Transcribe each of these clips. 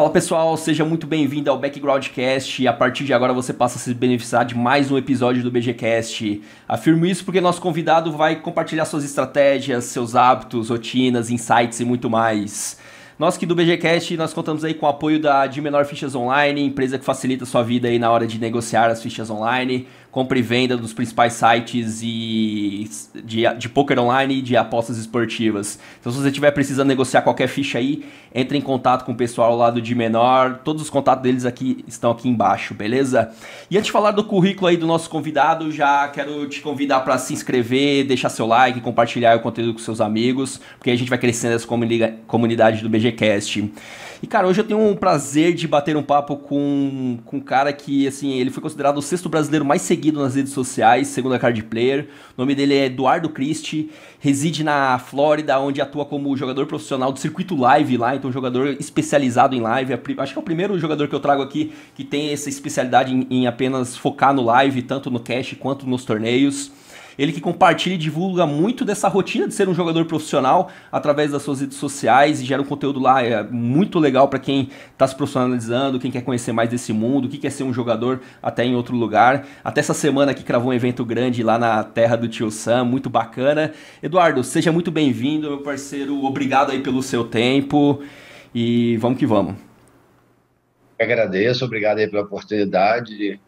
Fala pessoal, seja muito bem-vindo ao Backgroundcast. A partir de agora você passa a se beneficiar de mais um episódio do BGCast. Afirmo isso porque nosso convidado vai compartilhar suas estratégias, seus hábitos, rotinas, insights e muito mais. Nós que do BGCast, nós contamos aí com o apoio da De Menor Fichas Online, empresa que facilita a sua vida aí na hora de negociar as fichas online compra e venda dos principais sites e de, de poker online e de apostas esportivas. Então, se você estiver precisando negociar qualquer ficha aí, entre em contato com o pessoal lá do de menor. Todos os contatos deles aqui estão aqui embaixo, beleza? E antes de falar do currículo aí do nosso convidado, já quero te convidar para se inscrever, deixar seu like, compartilhar o conteúdo com seus amigos, porque a gente vai crescendo essa comunidade do BGCast. E, cara, hoje eu tenho um prazer de bater um papo com, com um cara que, assim, ele foi considerado o sexto brasileiro mais seguido nas redes sociais, segundo a Card Player. O nome dele é Eduardo Christie, reside na Flórida, onde atua como jogador profissional do circuito live lá, então jogador especializado em live. Acho que é o primeiro jogador que eu trago aqui que tem essa especialidade em, em apenas focar no live, tanto no cash quanto nos torneios. Ele que compartilha e divulga muito dessa rotina de ser um jogador profissional através das suas redes sociais e gera um conteúdo lá é muito legal para quem está se profissionalizando, quem quer conhecer mais desse mundo, o que quer ser um jogador até em outro lugar. Até essa semana que cravou um evento grande lá na terra do Tio Sam, muito bacana. Eduardo, seja muito bem-vindo, meu parceiro. Obrigado aí pelo seu tempo e vamos que vamos. Agradeço, obrigado aí pela oportunidade de,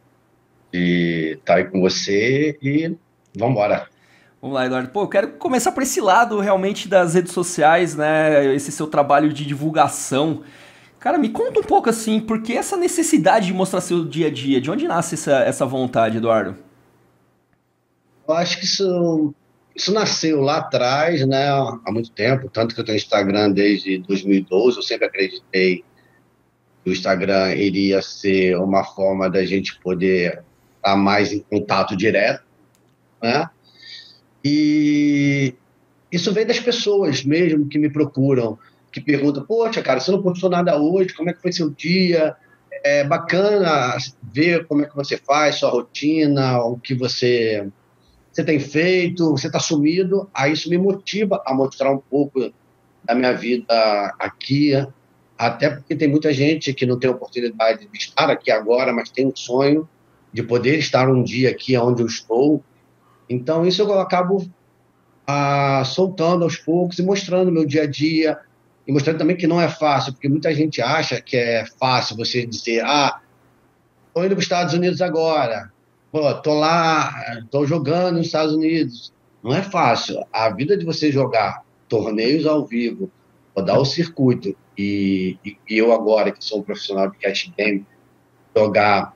de estar aí com você e Vamos embora. Vamos lá, Eduardo. Pô, eu quero começar por esse lado realmente das redes sociais, né? Esse seu trabalho de divulgação. Cara, me conta um pouco assim, por que essa necessidade de mostrar seu dia a dia? De onde nasce essa, essa vontade, Eduardo? Eu acho que isso, isso nasceu lá atrás, né? Há muito tempo. Tanto que eu tenho Instagram desde 2012. Eu sempre acreditei que o Instagram iria ser uma forma da gente poder estar mais em contato direto né? E isso vem das pessoas mesmo que me procuram, que perguntam: Poxa, cara, você não postou nada hoje, como é que foi seu dia? É bacana ver como é que você faz, sua rotina, o que você, você tem feito, você está sumido. Aí isso me motiva a mostrar um pouco da minha vida aqui, até porque tem muita gente que não tem oportunidade de estar aqui agora, mas tem um sonho de poder estar um dia aqui onde eu estou então, isso eu acabo ah, soltando aos poucos e mostrando meu dia a dia, e mostrando também que não é fácil, porque muita gente acha que é fácil você dizer, ah, estou indo para os Estados Unidos agora, estou lá, estou jogando nos Estados Unidos. Não é fácil. A vida de você jogar torneios ao vivo, rodar o circuito, e, e, e eu agora, que sou um profissional de cash game, jogar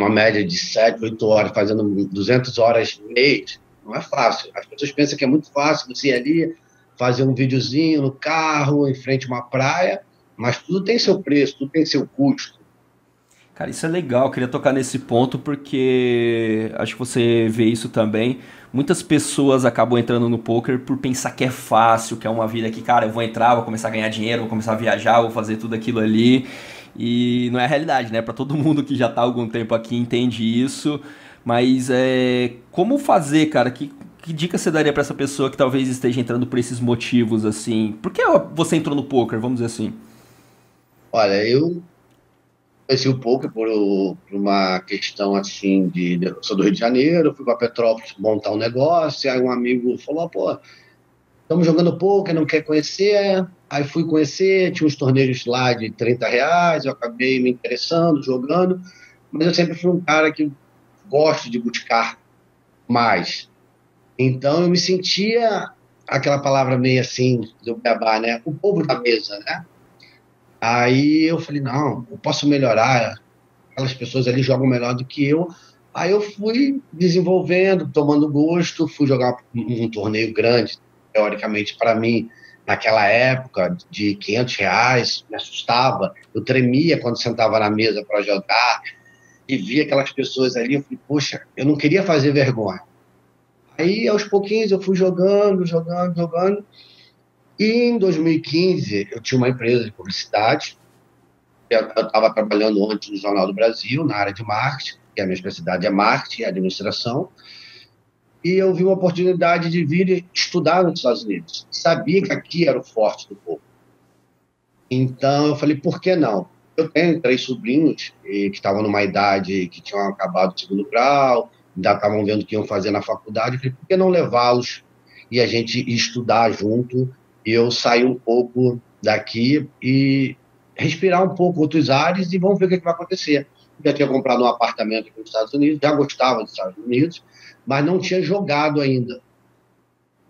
uma média de 7, 8 horas, fazendo 200 horas mês, não é fácil. As pessoas pensam que é muito fácil você ir ali, fazer um videozinho no carro, em frente a uma praia, mas tudo tem seu preço, tudo tem seu custo. Cara, isso é legal, eu queria tocar nesse ponto porque acho que você vê isso também. Muitas pessoas acabam entrando no poker por pensar que é fácil, que é uma vida que, cara, eu vou entrar, vou começar a ganhar dinheiro, vou começar a viajar, vou fazer tudo aquilo ali. E não é a realidade, né? Para todo mundo que já está há algum tempo aqui entende isso. Mas é, como fazer, cara? Que, que dica você daria para essa pessoa que talvez esteja entrando por esses motivos, assim? Por que você entrou no poker, vamos dizer assim? Olha, eu conheci o poker por, por uma questão assim de. Eu sou do Rio de Janeiro, fui para Petrópolis montar um negócio, aí um amigo falou, pô, estamos jogando poker, não quer conhecer? Aí fui conhecer, tinha uns torneios lá de 30 reais, eu acabei me interessando, jogando, mas eu sempre fui um cara que gosto de buscar mais. Então eu me sentia aquela palavra meio assim do beabá, né? O povo da mesa, né? Aí eu falei, não, eu posso melhorar, aquelas pessoas ali jogam melhor do que eu. Aí eu fui desenvolvendo, tomando gosto, fui jogar um, um torneio grande, teoricamente para mim, naquela época de 500 reais, me assustava. Eu tremia quando sentava na mesa para jogar e via aquelas pessoas ali. Eu falei, poxa, eu não queria fazer vergonha. Aí, aos pouquinhos, eu fui jogando, jogando, jogando. E em 2015, eu tinha uma empresa de publicidade. Eu estava trabalhando antes no Jornal do Brasil, na área de marketing, que a minha especialidade é marketing e administração e eu vi uma oportunidade de vir estudar nos Estados Unidos. Sabia que aqui era o forte do povo. Então eu falei, por que não? Eu tenho três sobrinhos que estavam numa idade que tinham acabado o segundo grau, ainda estavam vendo o que iam fazer na faculdade. Eu falei, por que não levá-los e a gente estudar junto? E eu sair um pouco daqui e respirar um pouco outros ares e vamos ver o que, é que vai acontecer. Já tinha comprado um apartamento aqui nos Estados Unidos, já gostava dos Estados Unidos, mas não tinha jogado ainda.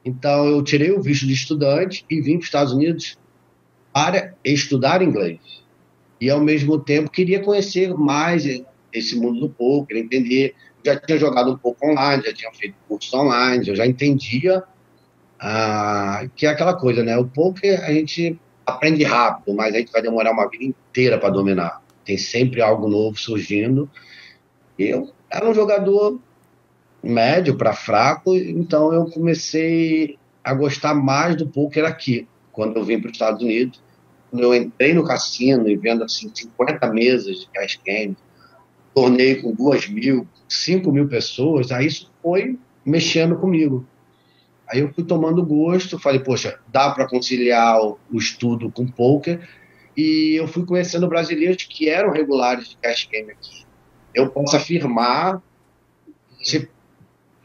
Então eu tirei o visto de estudante e vim para os Estados Unidos para estudar inglês. E ao mesmo tempo queria conhecer mais esse mundo do poker, entender. Já tinha jogado um pouco online, já tinha feito cursos online, eu já entendia ah, que é aquela coisa, né? O poker a gente aprende rápido, mas a gente vai demorar uma vida inteira para dominar. Tem sempre algo novo surgindo. Eu era um jogador médio para fraco, então eu comecei a gostar mais do poker aqui, quando eu vim para os Estados Unidos. Quando eu entrei no cassino e vendo assim 50 mesas de cash game, torneio com duas mil, cinco mil pessoas, aí isso foi mexendo comigo. Aí eu fui tomando gosto, falei, poxa, dá para conciliar o, estudo com poker, e eu fui conhecendo brasileiros que eram regulares de cash game aqui. Eu posso afirmar, você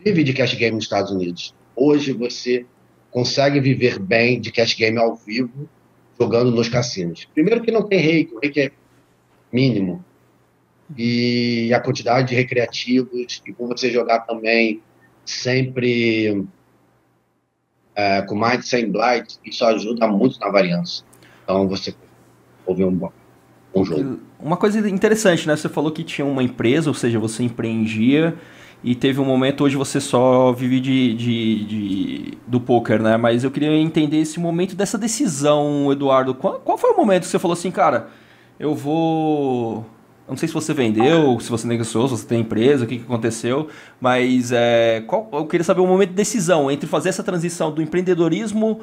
vive de cash game nos Estados Unidos. Hoje você consegue viver bem de cash game ao vivo jogando nos cassinos. Primeiro que não tem reiki, o reiki é mínimo. E a quantidade de recreativos, e por você jogar também sempre é, com mais de 100 blights, isso ajuda muito na variância. Então você ouve um bom, um jogo. Uma coisa interessante, né? Você falou que tinha uma empresa, ou seja, você empreendia e teve um momento hoje você só vive de, de, de, do poker, né? Mas eu queria entender esse momento dessa decisão, Eduardo. Qual, qual foi o momento que você falou assim, cara, eu vou. Eu não sei se você vendeu, se você negociou, se você tem empresa, o que, que aconteceu, mas é, qual, eu queria saber o momento de decisão entre fazer essa transição do empreendedorismo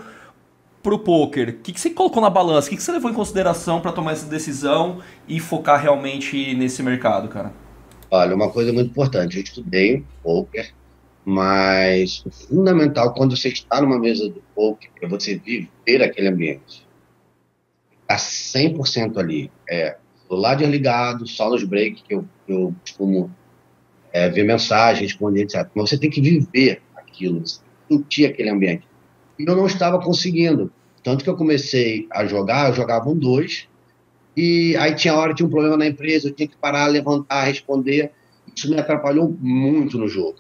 para o poker. O que, que você colocou na balança? O que, que você levou em consideração para tomar essa decisão e focar realmente nesse mercado, cara? Olha, uma coisa muito importante, eu estudei poker, mas o fundamental quando você está numa mesa do poker é você viver aquele ambiente. Está 100% ali. É celular desligado, só nos breaks que eu, eu costumo é, ver mensagem, responder, etc. Mas você tem que viver aquilo, sentir aquele ambiente. E eu não estava conseguindo. Tanto que eu comecei a jogar, eu jogava um dois, e aí tinha hora, tinha um problema na empresa, eu tinha que parar, levantar, responder. Isso me atrapalhou muito no jogo.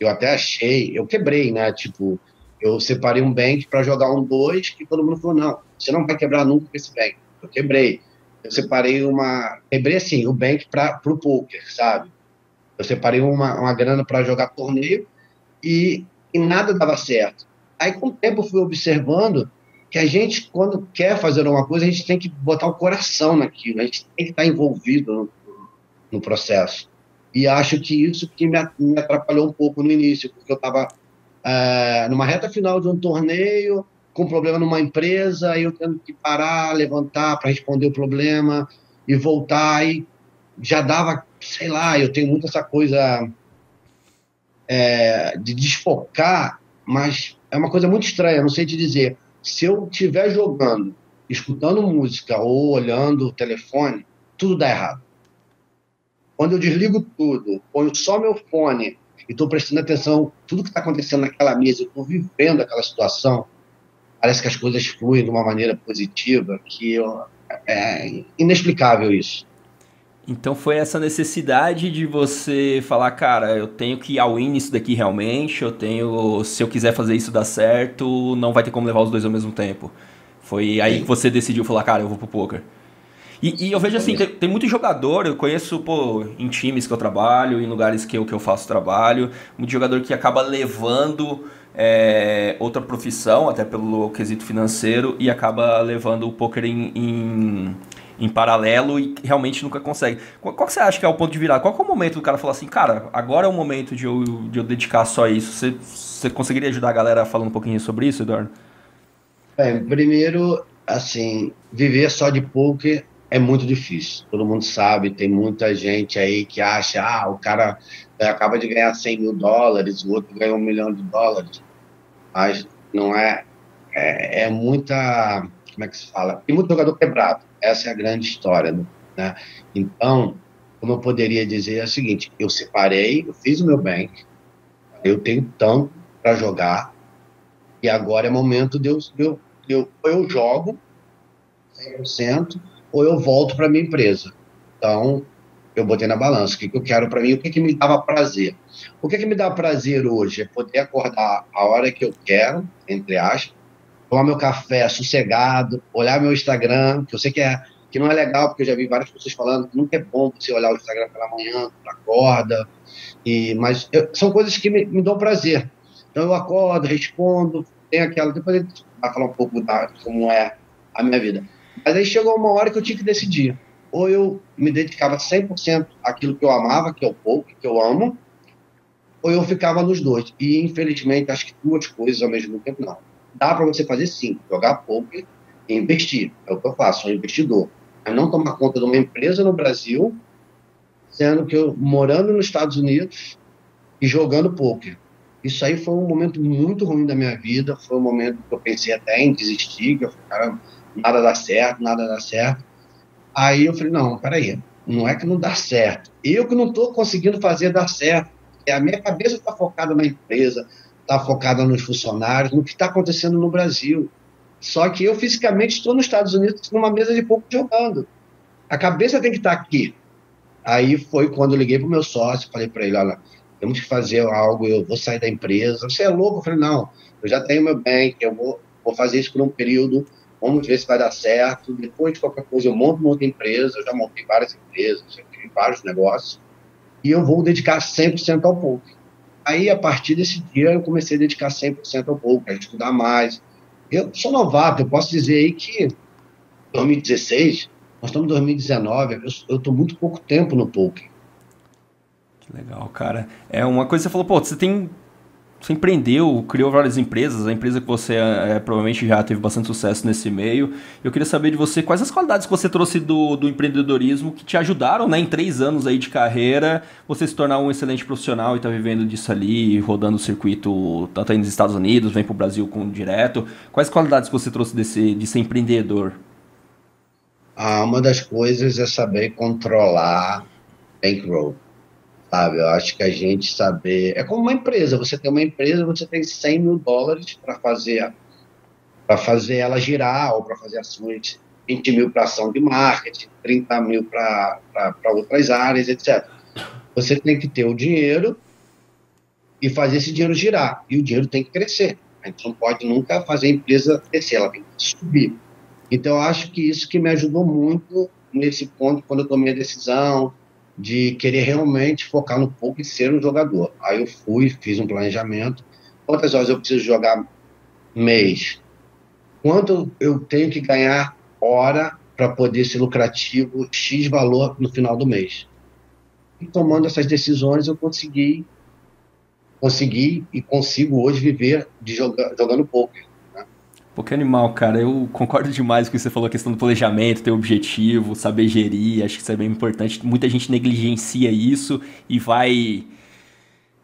Eu até achei, eu quebrei, né? Tipo, eu separei um bank para jogar um dois que todo mundo falou: não, você não vai quebrar nunca esse bank. Eu quebrei. Eu separei uma. Quebrei assim, o bank para o poker, sabe? Eu separei uma, uma grana para jogar torneio e, e nada dava certo. Aí, com o tempo, eu fui observando que a gente, quando quer fazer alguma coisa, a gente tem que botar o coração naquilo, a gente tem que estar envolvido no, no processo. E acho que isso que me, atrapalhou um pouco no início, porque eu estava é, numa reta final de um torneio, com um problema numa empresa, eu tendo que parar, levantar para responder o problema e voltar, e já dava, sei lá, eu tenho muito essa coisa é, de desfocar, mas é uma coisa muito estranha, não sei te dizer se eu estiver jogando, escutando música ou olhando o telefone, tudo dá errado. Quando eu desligo tudo, ponho só meu fone e estou prestando atenção tudo que está acontecendo naquela mesa, estou vivendo aquela situação, parece que as coisas fluem de uma maneira positiva, que eu, é inexplicável isso. Então foi essa necessidade de você falar, cara, eu tenho que ir ao in nisso daqui realmente, eu tenho, se eu quiser fazer isso dar certo, não vai ter como levar os dois ao mesmo tempo. Foi aí Sim. que você decidiu falar, cara, eu vou pro poker. E, e eu vejo assim, tem, tem, muito jogador, eu conheço, pô, em times que eu trabalho, em lugares que eu, que eu faço trabalho, muito jogador que acaba levando é, outra profissão, até pelo quesito financeiro, e acaba levando o poker em, em em paralelo e realmente nunca consegue. Qual, qual que você acha que é o ponto de virada? Qual é o momento do cara falar assim, cara, agora é o momento de eu, de eu dedicar só isso? Você, você conseguiria ajudar a galera falando um pouquinho sobre isso, Eduardo? Bem, primeiro, assim, viver só de poker é muito difícil. Todo mundo sabe, tem muita gente aí que acha, ah, o cara acaba de ganhar 100 mil dólares, o outro ganhou um milhão de dólares. Mas não é, é, é muita como é que se fala? Tem muito jogador quebrado. Essa é a grande história, né? Então, como eu poderia dizer é o seguinte: eu separei, eu fiz o meu bem, eu tenho tanto para jogar, e agora é momento de eu, de eu, de eu eu jogo 100%, ou eu volto para minha empresa. Então, eu botei na balança o que, que eu quero para mim, o que, que me dava prazer. O que, que me dá prazer hoje é poder acordar a hora que eu quero, entre aspas, tomar meu café sossegado, olhar meu Instagram, que eu sei que, é, que não é legal, porque eu já vi várias pessoas falando que nunca é bom você olhar o Instagram pela manhã, quando acorda, e, mas eu, são coisas que me, me, dão prazer. Então eu acordo, respondo, tem aquela. Depois a gente vai falar um pouco da, como é a minha vida. Mas aí chegou uma hora que eu tinha que decidir. Ou eu me dedicava 100% àquilo que eu amava, que é o pouco, que eu amo, ou eu ficava nos dois. E infelizmente, acho que duas coisas ao mesmo tempo não. Dá para você fazer sim, jogar poker e investir. É o que eu faço, sou investidor. Mas não tomar conta de uma empresa no Brasil sendo que eu morando nos Estados Unidos e jogando poker. Isso aí foi um momento muito ruim da minha vida, foi um momento que eu pensei até em desistir, que eu falei, caramba, nada dá certo, nada dá certo. Aí eu falei, não, peraí, não é que não dá certo. Eu que não estou conseguindo fazer dar certo. A minha cabeça está focada na empresa, está focada nos funcionários, no que está acontecendo no Brasil. Só que eu fisicamente estou nos Estados Unidos numa mesa de pouco jogando. A cabeça tem que estar tá aqui. Aí foi quando eu liguei para o meu sócio, falei para ele, olha, temos que fazer algo, eu vou sair da empresa. Você é louco? Eu falei, não, eu já tenho meu bank, eu vou, vou fazer isso por um período, vamos ver se vai dar certo. Depois de qualquer coisa, eu monto uma outra empresa, eu já montei várias empresas, já tive vários negócios, e eu vou dedicar 100% ao poker. Aí, a partir desse dia, eu comecei a dedicar 100% ao poker, a estudar mais. Eu sou novato, eu posso dizer aí que 2016 nós estamos em 2019, eu estou muito pouco tempo no poker. Que legal, cara. É uma coisa que você falou, pô, você tem. Você empreendeu, criou várias empresas, a empresa que você é, provavelmente já teve bastante sucesso nesse meio. Eu queria saber de você quais as qualidades que você trouxe do, do empreendedorismo que te ajudaram, né, em três anos aí de carreira, você se tornar um excelente profissional e estar tá vivendo disso ali, rodando o circuito, tanto aí nos Estados Unidos, vem para o Brasil com direto. Quais qualidades que você trouxe desse, de ser empreendedor? Ah, uma das coisas é saber controlar bankroll, sabe? Eu acho que a gente saber... É como uma empresa, você tem uma empresa, você tem 100 mil dólares para fazer fazer ela girar ou para fazer ações, 20 mil para ação de marketing, 30 mil para outras áreas, etc. Você tem que ter o dinheiro e fazer esse dinheiro girar. E o dinheiro tem que crescer. A gente não pode nunca fazer a empresa crescer, ela tem que subir. Então, eu acho que isso que me ajudou muito nesse ponto, quando eu tomei a decisão de querer realmente focar no pouco e ser um jogador. Aí eu fui, fiz um planejamento. Quantas horas eu preciso jogar mês? Quanto eu tenho que ganhar hora para poder ser lucrativo, X valor no final do mês? E tomando essas decisões, eu consegui, consegui e consigo hoje viver de jogar, jogando pouco. Pô, que animal, cara. Eu concordo demais com o que você falou, a questão do planejamento, ter objetivo, saber gerir. Acho que isso é bem importante. Muita gente negligencia isso e vai.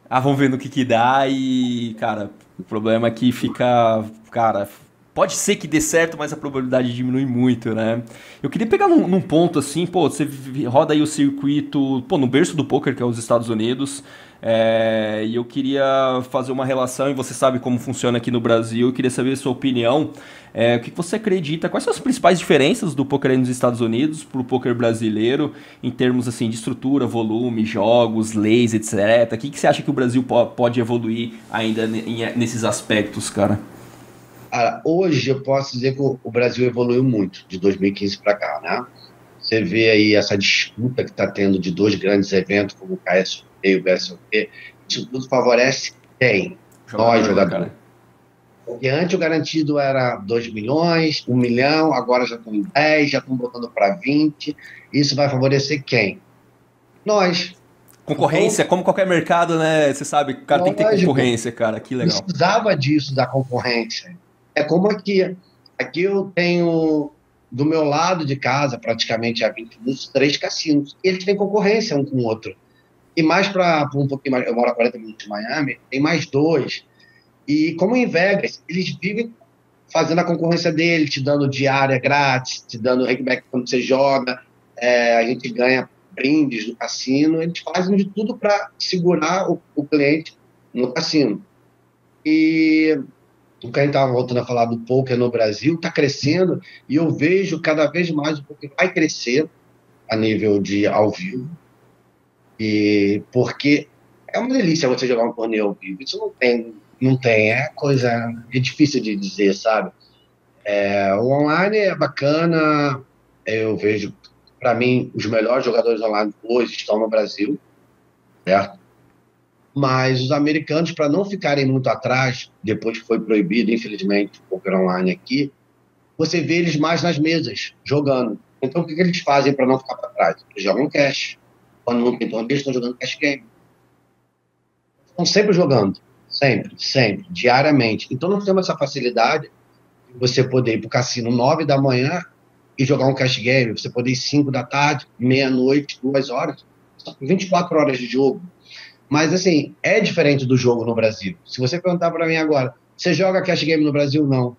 Ah, vamos ver no que que dá e, cara, o problema é que fica. Cara, pode ser que dê certo, mas a probabilidade diminui muito, né? Eu queria pegar num, num, ponto assim, pô, você roda aí o circuito, pô, no berço do poker, que é os Estados Unidos. É, e eu queria fazer uma relação, e você sabe como funciona aqui no Brasil, eu queria saber a sua opinião. É, o que você acredita? Quais são as principais diferenças do poker aí nos Estados Unidos para o poker brasileiro, em termos assim de estrutura, volume, jogos, leis, etc. O que, que você acha que o Brasil pode evoluir ainda nesses aspectos, cara? Hoje eu posso dizer que o Brasil evoluiu muito de 2015 para cá, né? Você vê aí essa disputa que está tendo de dois grandes eventos como o KS e o BSOP, isso tudo favorece quem? Jogador, Nós, jogadores. Porque antes o garantido era 2 milhões, 1 um milhão, agora já estão em 10, já estão botando para 20. Isso vai favorecer quem? Nós. Concorrência, então, como qualquer mercado, né? Você sabe, o cara lógico, tem que ter concorrência, cara. Que legal. Precisava disso, da concorrência. É como aqui. Aqui eu tenho do meu lado de casa, praticamente a 20 minutos, três cassinos. E eles têm concorrência um com o outro. E mais para um pouquinho mais, eu moro a 40 minutos de Miami, tem mais dois. E como em Vegas, eles vivem fazendo a concorrência dele, te dando diária grátis, te dando rakeback quando você joga, é, a gente ganha brindes no cassino, eles fazem de tudo para segurar o, o, cliente no cassino. E o que a gente estava voltando a falar do poker no Brasil está crescendo e eu vejo cada vez mais o poker vai crescer a nível de ao vivo. E porque é uma delícia você jogar um torneio ao vivo. Isso não tem, não tem, é coisa, é difícil de dizer, sabe? É, o online é bacana, eu vejo, para mim, os melhores jogadores online hoje estão no Brasil, certo? Mas os americanos, para não ficarem muito atrás, depois que foi proibido, infelizmente, o poker online aqui, você vê eles mais nas mesas, jogando. Então, o que, que eles fazem para não ficar para trás? Eles jogam cash. Quando não tem torneio, estão jogando cash game. Estão sempre jogando. Sempre, sempre, diariamente. Então, nós temos essa facilidade de você poder ir para o cassino 9 da manhã e jogar um cash game. Você poder ir 5 da tarde, meia-noite, duas horas. 24 horas de jogo. Mas, assim, é diferente do jogo no Brasil. Se você perguntar para mim agora, você joga cash game no Brasil? Não.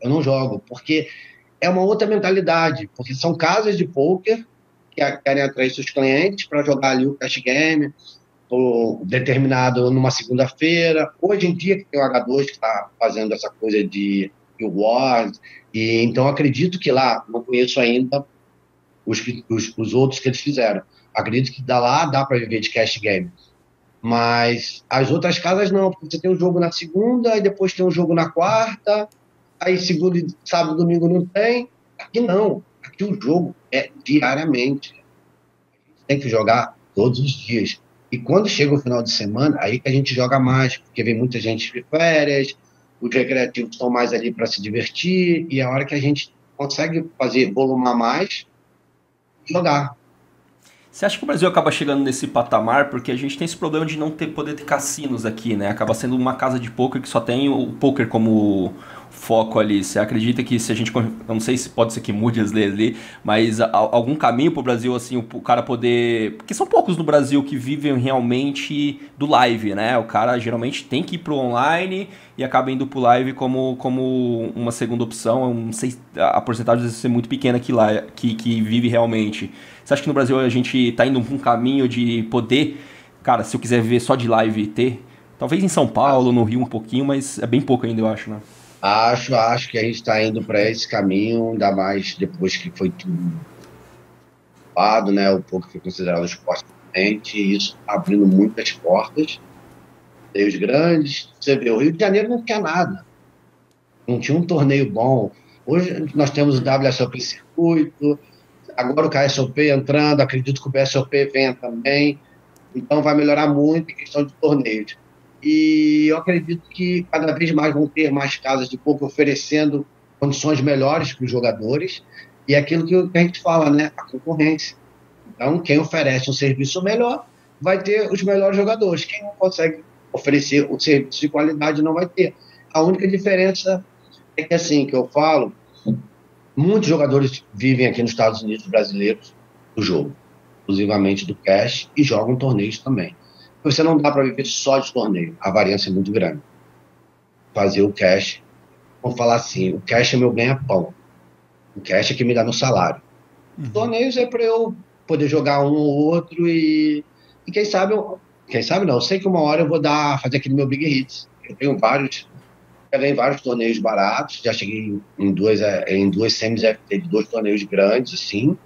Eu não jogo, porque é uma outra mentalidade, porque são casas de poker que querem atrair seus clientes para jogar ali o cash game, ou determinado numa segunda-feira. Hoje em dia, que tem o H2 que está fazendo essa coisa de rewards, e então acredito que lá, não conheço ainda os, os, os outros que eles fizeram. Acredito que lá dá para viver de cash game. Mas as outras casas não, porque você tem um jogo na segunda, e depois tem um jogo na quarta, aí segundo, sábado, domingo não tem. Aqui não. Aqui o jogo é diariamente. Tem que jogar todos os dias. E quando chega o final de semana, aí que a gente joga mais, porque vem muita gente de férias, os recreativos estão mais ali para se divertir, e é a hora que a gente consegue fazer volumar mais, jogar. Você acha que o Brasil acaba chegando nesse patamar porque a gente tem esse problema de não ter poder ter cassinos aqui, né? Acaba sendo uma casa de poker que só tem o poker como foco ali? Você acredita que se a gente. Eu não sei se pode ser que mude as leis ali, mas algum caminho para o Brasil, assim, o cara poder. Porque são poucos no Brasil que vivem realmente do live, né? O cara geralmente tem que ir pro online e acaba indo pro live como, como uma segunda opção. Eu não sei, a porcentagem deve ser muito pequena que, lá, que, que vive realmente. Você acha que no Brasil a gente tá indo pra um caminho de poder. Cara, se eu quiser viver só de live ter. Talvez em São Paulo, no Rio um pouquinho, mas é bem pouco ainda, eu acho, né? Acho, acho que a gente está indo para esse caminho, ainda mais depois que foi tudo ocupado, né? O pouco foi considerado esporte potente, e isso abrindo muitas portas. Tem os grandes, você vê, o Rio de Janeiro não quer nada. Não tinha um torneio bom. Hoje nós temos o WSOP circuito, agora o KSOP entrando, acredito que o BSOP venha também. Então vai melhorar muito em questão de torneios. E eu acredito que cada vez mais vão ter mais casas de poker oferecendo condições melhores para os jogadores. E é aquilo que a gente fala, né? A concorrência. Então, quem oferece um serviço melhor vai ter os melhores jogadores. Quem não consegue oferecer um serviço de qualidade não vai ter. A única diferença é que, assim, que eu falo, muitos jogadores vivem aqui nos Estados Unidos brasileiros do jogo, exclusivamente do cash, e jogam torneios também você não dá para viver só de torneio. A variância é muito grande. Fazer o cash, vamos falar assim, o cash é meu ganha-pão. O cash é que me dá meu salário. Uhum. Torneios é para eu poder jogar um ou outro e, e quem sabe, eu, quem sabe não, eu sei que uma hora eu vou dar, fazer aquele meu Big Hits. Eu tenho vários, eu ganhei vários torneios baratos, já cheguei em duas, é, em duas semis FT de dois torneios grandes, assim,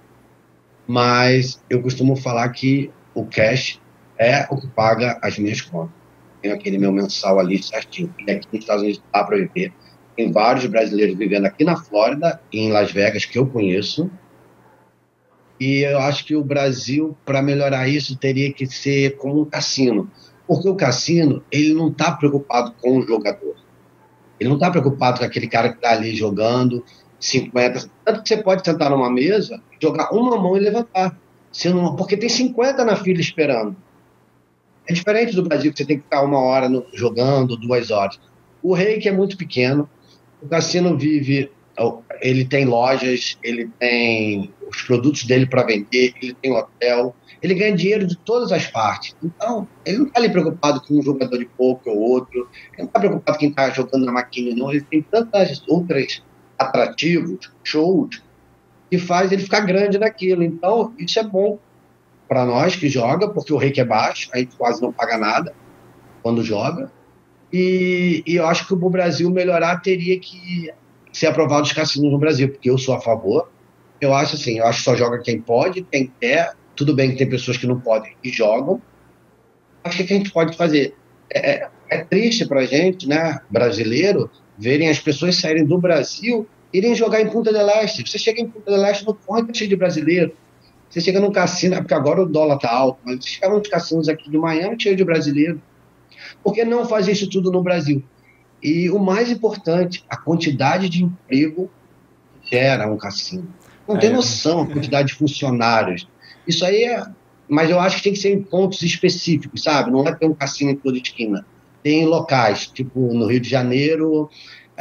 mas eu costumo falar que o cash é o que paga as minhas contas. Tenho aquele meu mensal ali certinho. E aqui nos Estados Unidos dá para viver. Tem vários brasileiros vivendo aqui na Flórida e em Las Vegas que eu conheço. E eu acho que o Brasil, para melhorar isso, teria que ser como um cassino. Porque o cassino, ele não está preocupado com o jogador. Ele não está preocupado com aquele cara que está ali jogando 50. Tanto que você pode sentar numa mesa, jogar uma mão e levantar. Não, porque tem 50 na fila esperando. É diferente do Brasil, que você tem que ficar uma hora no, jogando, duas horas. O reiki é muito pequeno, o cassino vive ele tem lojas, ele tem os produtos dele para vender, ele tem hotel, ele ganha dinheiro de todas as partes. Então, ele não está ali preocupado com um jogador de pouco ou outro, ele não está preocupado com quem está jogando na maquina, não. Ele tem tantas outras atrativos, shows, que faz ele ficar grande naquilo. Então, isso é bom para nós que joga, porque o rei que é baixo, a gente quase não paga nada quando joga. E, e eu acho que o Brasil melhorar teria que ser aprovado os cassinos no Brasil, porque eu sou a favor. Eu acho assim, eu acho que só joga quem pode, quem quer. Tudo bem que tem pessoas que não podem e jogam. Acho que que a gente pode fazer? É, é, é triste para gente, né, brasileiro, verem as pessoas saírem do Brasil irem jogar em Punta del Este. Você chega em Punta del Este ponto tá cheio de brasileiro. Você chega num cassino, porque agora o dólar tá alto, mas você chega nos cassinos aqui de Miami cheio de brasileiro. Por que não fazer isso tudo no Brasil? E o mais importante, a quantidade de emprego gera um cassino. Não tem é. noção a quantidade de funcionários. Isso aí é. Mas eu acho que tem que ser em pontos específicos, sabe? Não é ter um cassino em toda esquina. Tem locais, tipo no Rio de Janeiro,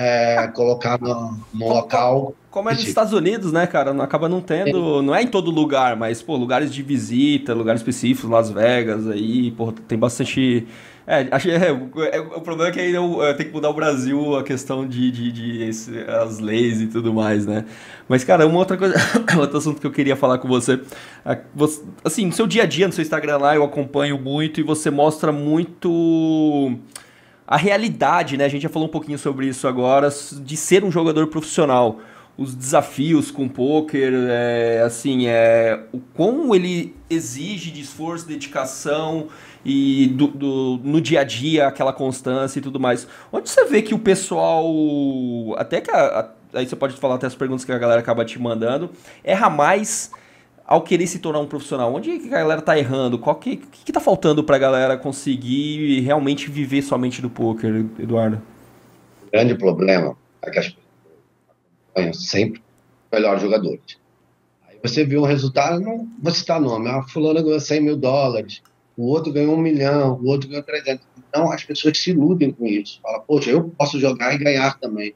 é, colocar no, no local. Como é nos Estados Unidos, né, cara? Acaba não tendo. Não é em todo lugar, mas, pô, lugares de visita, lugares específicos, Las Vegas, aí, pô, tem bastante é, acho, é, é, o problema é que aí eu, eu tenho que mudar o Brasil a questão de, de, de esse, as leis e tudo mais, né? Mas, cara, uma outra coisa, outro assunto que eu queria falar com você, você, assim, no seu dia a dia, no seu Instagram lá, eu acompanho muito e você mostra muito a realidade, né? A gente já falou um pouquinho sobre isso agora, de ser um jogador profissional os desafios com o poker, é, assim, é, o quão ele exige de esforço, dedicação e do, do, no dia a dia aquela constância e tudo mais. Onde você vê que o pessoal, até que a, a, aí você pode falar até as perguntas que a galera acaba te mandando, erra mais ao querer se tornar um profissional? Onde a galera tá errando? Qual que, que, que tá faltando pra galera conseguir realmente viver somente do poker, Eduardo? O grande problema é que as pessoas acompanham sempre melhores jogadores. Aí você vê um resultado, não vou citar nome, a fulana ganhou 100 mil dólares, o outro ganhou um milhão, o outro ganhou 300. Então as pessoas se iludem com isso. Fala, poxa, eu posso jogar e ganhar também.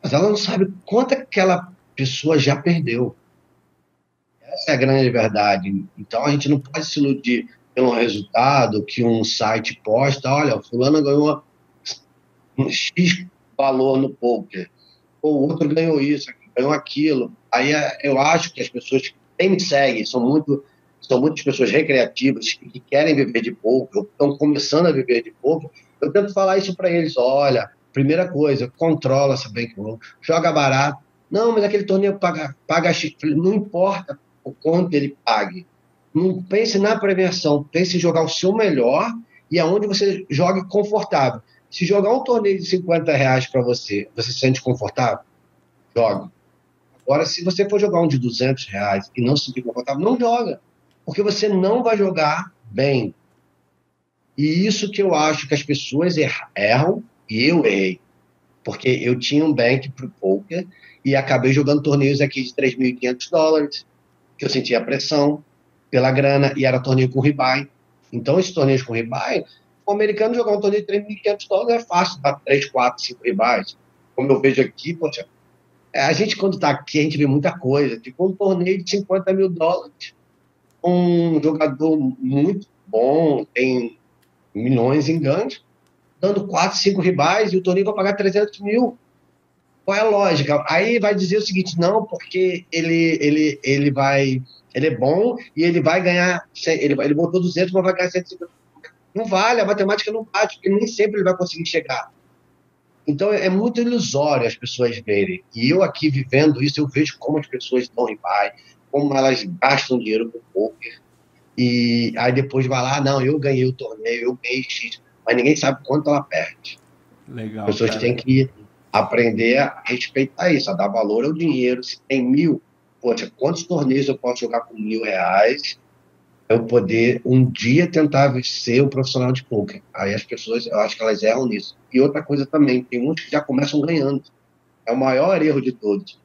Mas ela não sabe quanto aquela pessoa já perdeu. Essa é a grande verdade. Então a gente não pode se iludir pelo resultado que um site posta. Olha, o fulano ganhou um X valor no poker. Ou o outro ganhou isso, ganhou aquilo. Aí é, eu acho que as pessoas que me seguem são muito são muitas pessoas recreativas que querem viver de pouco, ou estão começando a viver de pouco, eu tento falar isso para eles. Olha, primeira coisa, controla essa bankroll, joga barato. Não, mas aquele torneio paga, paga não importa o quanto ele pague. Não pense na prevenção, pense em jogar o seu melhor e aonde você jogue confortável. Se jogar um torneio de 50 reais para você, você se sente confortável? Joga. Agora, se você for jogar um de 200 reais e não se sentir confortável, não joga porque você não vai jogar bem. E isso que eu acho que as pessoas erram, e eu errei. Porque eu tinha um bank pro poker e acabei jogando torneios aqui de 3.500 dólares, que eu sentia pressão pela grana, e era torneio com ribai. Então, esses torneios com ribai, o americano jogar um torneio de 3.500 dólares é fácil, dá 3, 4, 5 ribais. Como eu vejo aqui, poxa, a gente quando está aqui, a gente vê muita coisa. Tipo um torneio de 50 mil dólares um jogador muito bom, tem milhões em ganhos, dando 4, 5 ribais e o Toninho vai pagar 300 mil. Qual é a lógica? Aí vai dizer o seguinte, não, porque ele, ele, ele vai, ele é bom e ele vai ganhar, ele, ele botou 200, mas vai ganhar 150. Não vale, a matemática não bate, porque nem sempre ele vai conseguir chegar. Então é muito ilusório as pessoas verem. E eu aqui vivendo isso, eu vejo como as pessoas dão ribai, como elas gastam dinheiro com poker. E aí depois vai lá, não, eu ganhei o torneio, eu ganhei X, mas ninguém sabe quanto ela perde. Legal. As pessoas cara. têm que aprender a respeitar isso, a dar valor ao dinheiro. Se tem mil, poxa, quantos torneios eu posso jogar com mil reais? Eu poder um dia tentar ser o profissional de poker. Aí as pessoas, eu acho que elas erram nisso. E outra coisa também, tem muitos que já começam ganhando. É o maior erro de todos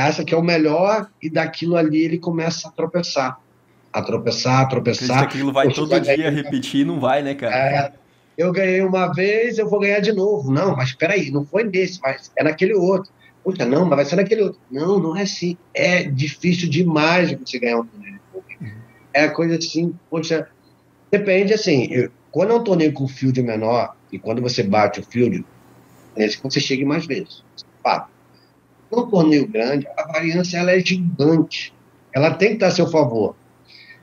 acha que é o melhor e daquilo ali ele começa a tropeçar. A tropeçar, a tropeçar. Que aquilo vai todo dia repetir, não vai, né, cara? É, eu ganhei uma vez, eu vou ganhar de novo. Não, mas espera aí, não foi nesse, mas é naquele outro. Poxa, não, mas vai ser naquele outro. Não, não é assim. É difícil demais você ganhar um torneio de poker. É coisa assim, poxa, depende assim. Eu, quando é um torneio com field menor, e quando você bate o field, é que você chega mais vezes. Fato. No torneio grande, a variância ela é gigante. Ela tem que estar a seu favor.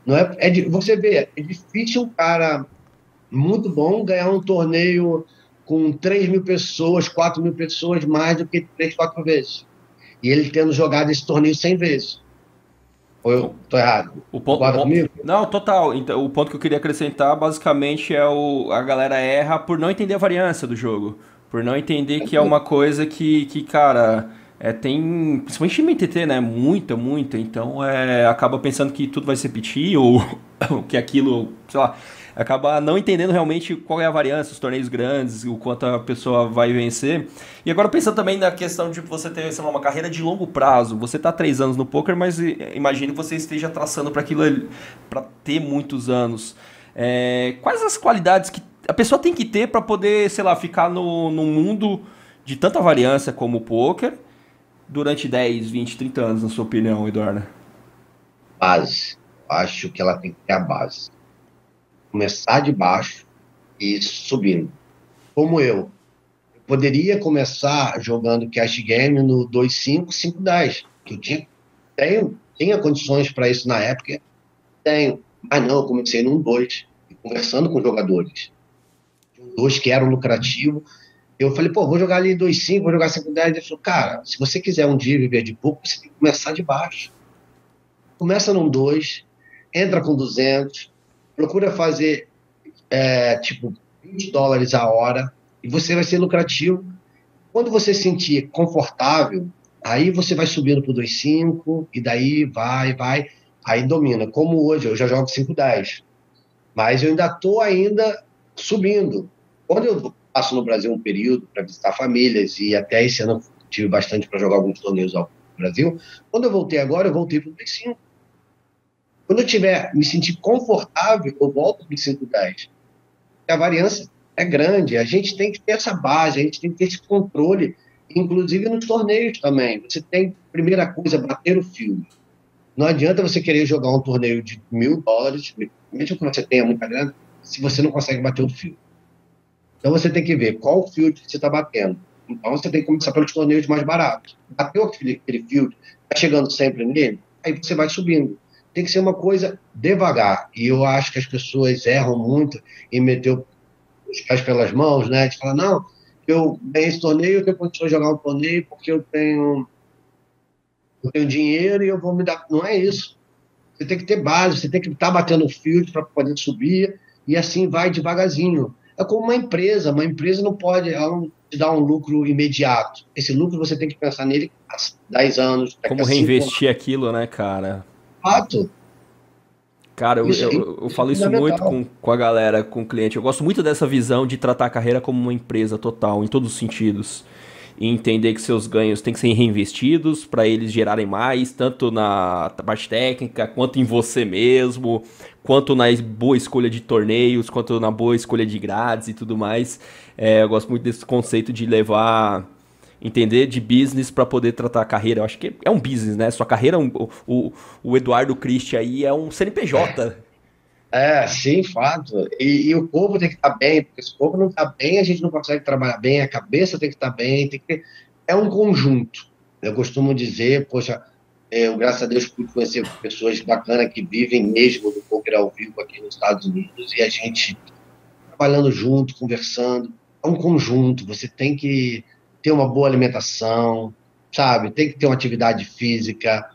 Não é, é você vê, é difícil um cara muito bom ganhar um torneio com 3 mil pessoas, 4 mil pessoas, mais do que 3, 4 vezes. E ele tendo jogado esse torneio 100 vezes. Ou eu tô errado? O ponto, o ponto não, total. Então, o ponto que eu queria acrescentar basicamente é o a galera erra por não entender a variância do jogo, por não entender que é uma coisa que, que cara, é, tem, principalmente em MTT, né? Muita, muita. Então é, acaba pensando que tudo vai se repetir ou, que aquilo, sei lá, acaba não entendendo realmente qual é a variância, os torneios grandes, o quanto a pessoa vai vencer. E agora pensando também na questão de você ter, sei lá, uma carreira de longo prazo. Você está três anos no poker, mas imagine que você esteja traçando para aquilo para ter muitos anos. É, quais as qualidades que a pessoa tem que ter para poder, sei lá, ficar no, no mundo de tanta variância como o poker? durante 10, 20, 30 anos, na sua opinião, Eduardo? Base. Acho que ela tem que ter a base. Começar de baixo e subindo. Como eu. Eu poderia começar jogando cash game no 2.5, 5.10. Que eu tinha, tenho, tinha condições para isso na época. Tenho. Mas não, eu comecei num 2. Conversando com jogadores. Um 2 que era lucrativo eu falei, pô, vou jogar ali 2,5, vou jogar 5,10. Ele falou, cara, se você quiser um dia viver de pouco, você tem que começar de baixo. Começa num 2, entra com 200, procura fazer, é, tipo, 20 dólares a hora, e você vai ser lucrativo. Quando você sentir confortável, aí você vai subindo para o 2,5, e daí vai, vai, aí domina. Como hoje, eu já jogo 5,10. Mas eu ainda estou ainda subindo. Quando eu passo no Brasil um período para visitar famílias e até esse ano tive bastante para jogar alguns torneios ao Brasil. Quando eu voltei agora, eu voltei para o 5. Quando eu tiver me sentir confortável, eu volto para o 5 10. A variância é grande, a gente tem que ter essa base, a gente tem que ter esse controle, inclusive nos torneios também. Você tem, primeira coisa, bater o filme. Não adianta você querer jogar um torneio de mil dólares, mesmo que você tenha muita grana, se você não consegue bater o filme. Então você tem que ver qual field que você está batendo. Então você tem que começar pelos torneios mais baratos. Bateu aquele, aquele field, está chegando sempre nele, aí você vai subindo. Tem que ser uma coisa devagar. E eu acho que as pessoas erram muito em meter os pés pelas mãos, né? De falar, não, eu ganhei esse torneio, eu tenho condições de jogar um torneio porque eu tenho, eu tenho dinheiro e eu vou me dar. Não é isso. Você tem que ter base, você tem que estar tá batendo o field para poder subir e assim vai devagarzinho. É como uma empresa. Uma empresa não pode ela não te dar um lucro imediato. Esse lucro você tem que pensar nele há 10 anos. Como reinvestir anos. aquilo, né, cara? Fato. Cara, eu, eu, eu, eu falo isso muito com, com a galera, com o cliente. Eu gosto muito dessa visão de tratar a carreira como uma empresa total, em todos os sentidos e entender que seus ganhos têm que ser reinvestidos para eles gerarem mais, tanto na parte técnica, quanto em você mesmo, quanto na boa escolha de torneios, quanto na boa escolha de grades e tudo mais. É, eu gosto muito desse conceito de levar entender de business para poder tratar a carreira. Eu acho que é um business, né? Sua carreira, o, o, o Eduardo Christie aí é um CNPJ. É, sim, fato. E, e, o corpo tem que estar tá bem, porque se o corpo não está bem, a gente não consegue trabalhar bem, a cabeça tem que estar tá bem, tem que é um conjunto. Eu costumo dizer, poxa, eu, graças a Deus, pude conhecer pessoas bacanas que vivem mesmo do poker ao vivo aqui nos Estados Unidos e a gente trabalhando junto, conversando. É um conjunto, você tem que ter uma boa alimentação, sabe? Tem que ter uma atividade física,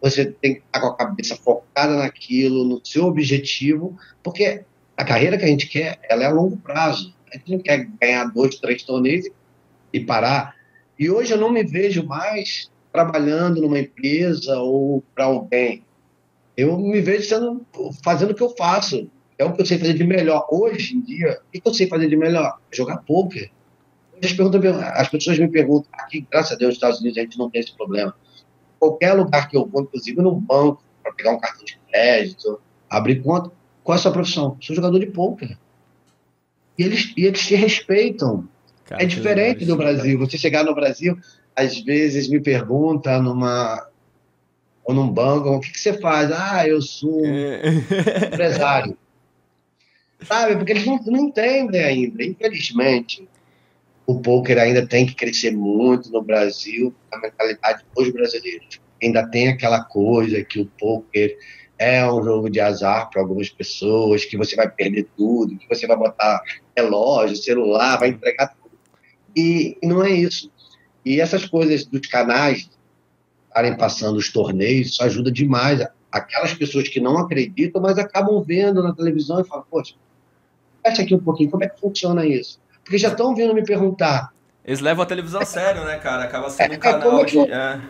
você tem que estar com a cabeça focada naquilo, no seu objetivo, porque a carreira que a gente quer, ela é a longo prazo. A gente não quer ganhar dois, três torneios e parar. E hoje eu não me vejo mais trabalhando numa empresa ou para alguém. Eu me vejo sendo, fazendo o que eu faço. É o que eu sei fazer de melhor. Hoje em dia, o que eu sei fazer de melhor? Jogar poker. As, pessoas me perguntam, aqui, graças a Deus, nos Estados Unidos a gente não tem esse problema qualquer lugar que eu vou, inclusive no banco, para pegar um cartão de crédito, abrir conta, qual é a sua profissão? Sou jogador de poker. E eles, e eles te respeitam. Cara, é diferente do Brasil. Você chegar no Brasil, às vezes me pergunta numa ou num banco, o que, que você faz? Ah, eu sou é. empresário. Sabe? Porque eles não, não entendem ainda. Infelizmente, o poker ainda tem que crescer muito no Brasil, a mentalidade dos brasileiros. Ainda tem aquela coisa que o poker é um jogo de azar para algumas pessoas, que você vai perder tudo, que você vai botar relógio, celular, vai entregar tudo. E, não é isso. E essas coisas dos canais estarem passando os torneios, isso ajuda demais aquelas pessoas que não acreditam, mas acabam vendo na televisão e falam, poxa, fecha aqui um pouquinho, como é que funciona isso? Porque já estão vindo me perguntar. Eles levam a televisão a sério, né, cara? Acaba sendo é, um canal como é, que, é.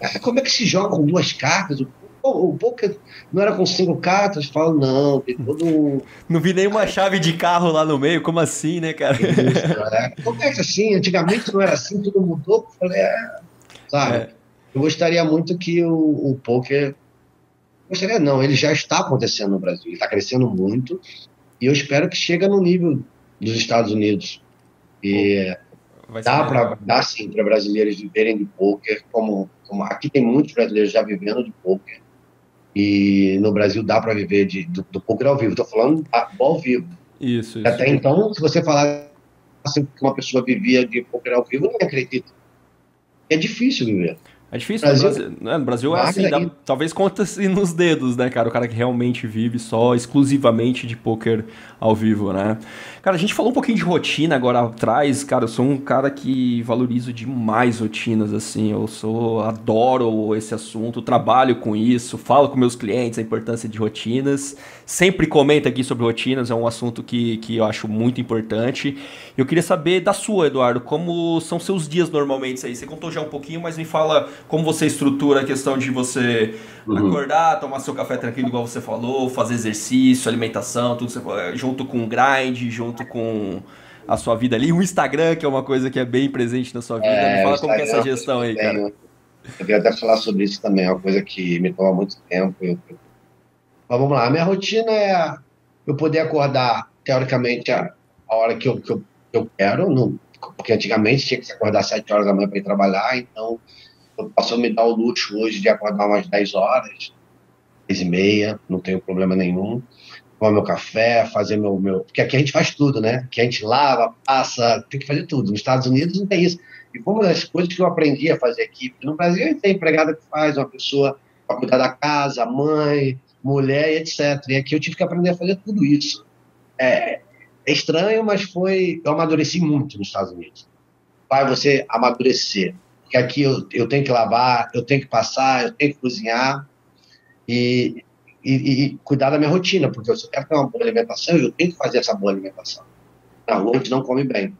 é. como é que se joga com duas cartas? O, o poker não era com cinco cartas? Falo, não, tem todo um... Não vi nenhuma chave de carro lá no meio, como assim, né, cara? Isso, é. Como é que assim? Antigamente não era assim, tudo mudou. falei, é, sabe? É. Eu gostaria muito que o, o poker. Gostaria não, ele já está acontecendo no Brasil, ele está crescendo muito, e eu espero que chegue no nível dos Estados Unidos. E dá para dá sim para brasileiros viverem de poker, como, como aqui tem muitos brasileiros já vivendo de poker. E no Brasil dá para viver de, do, do poker ao vivo. Estou falando ao vivo. Isso, isso. Até então, se você falar assim, que uma pessoa vivia de poker ao vivo, ninguém acredita. É difícil viver. É difícil, Brasil, no Brasil, né? no Brasil é assim, dá, talvez conta-se nos dedos, né, cara? O cara que realmente vive só, exclusivamente de poker ao vivo, né? Cara, a gente falou um pouquinho de rotina agora atrás, cara, eu sou um cara que valorizo demais rotinas, assim, eu sou, adoro esse assunto, trabalho com isso, falo com meus clientes a importância de rotinas, sempre comento aqui sobre rotinas, é um assunto que, que eu acho muito importante. Eu queria saber da sua, Eduardo, como são seus dias normalmente aí? Você contou já um pouquinho, mas me fala como você estrutura a questão de você uhum. acordar, tomar seu café tranquilo, igual você falou, fazer exercício, alimentação, tudo junto com o grind, junto com a sua vida ali, o Instagram, que é uma coisa que é bem presente na sua vida. É, me fala como é essa gestão aí, cara. Eu queria até falar sobre isso também, é uma coisa que me toma muito tempo. Eu... Mas vamos lá, a minha rotina é eu poder acordar, teoricamente, a, a hora que eu, que eu, que eu quero, não, porque antigamente tinha que se acordar às 7 horas da manhã para ir trabalhar, então eu posso me dar o luxo hoje de acordar umas 10 horas, 10 e meia, não tenho problema nenhum. Tomar meu café, fazer meu, meu. Porque aqui a gente faz tudo, né? Aqui a gente lava, passa, tem que fazer tudo. Nos Estados Unidos não tem isso. E uma das coisas que eu aprendi a fazer aqui, porque no Brasil tem empregada que faz, uma pessoa para cuidar da casa, mãe, mulher etc. E aqui eu tive que aprender a fazer tudo isso. É, é estranho, mas foi. Eu amadureci muito nos Estados Unidos. Vai você amadurecer que aqui eu, eu tenho que lavar, eu tenho que passar, eu tenho que cozinhar e, e, e cuidar da minha rotina, porque eu quero ter uma boa alimentação, eu tenho que fazer essa boa alimentação. Na rua a gente não come bem.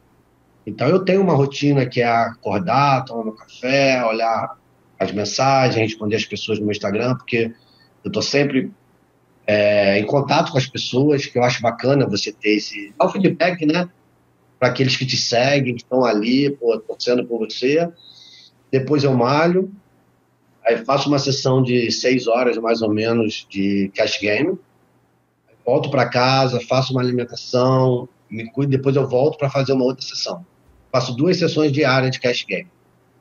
Então eu tenho uma rotina que é acordar, tomar meu café, olhar as mensagens, responder as pessoas no meu Instagram, porque eu estou sempre é, em contato com as pessoas, que eu acho bacana você ter esse dar o feedback, né? Para aqueles que te seguem, que estão ali, pô, torcendo por você. Depois eu malho, aí faço uma sessão de seis horas mais ou menos de cash game, volto para casa, faço uma alimentação, me cuido, depois eu volto para fazer uma outra sessão. Faço duas sessões diárias de cash game.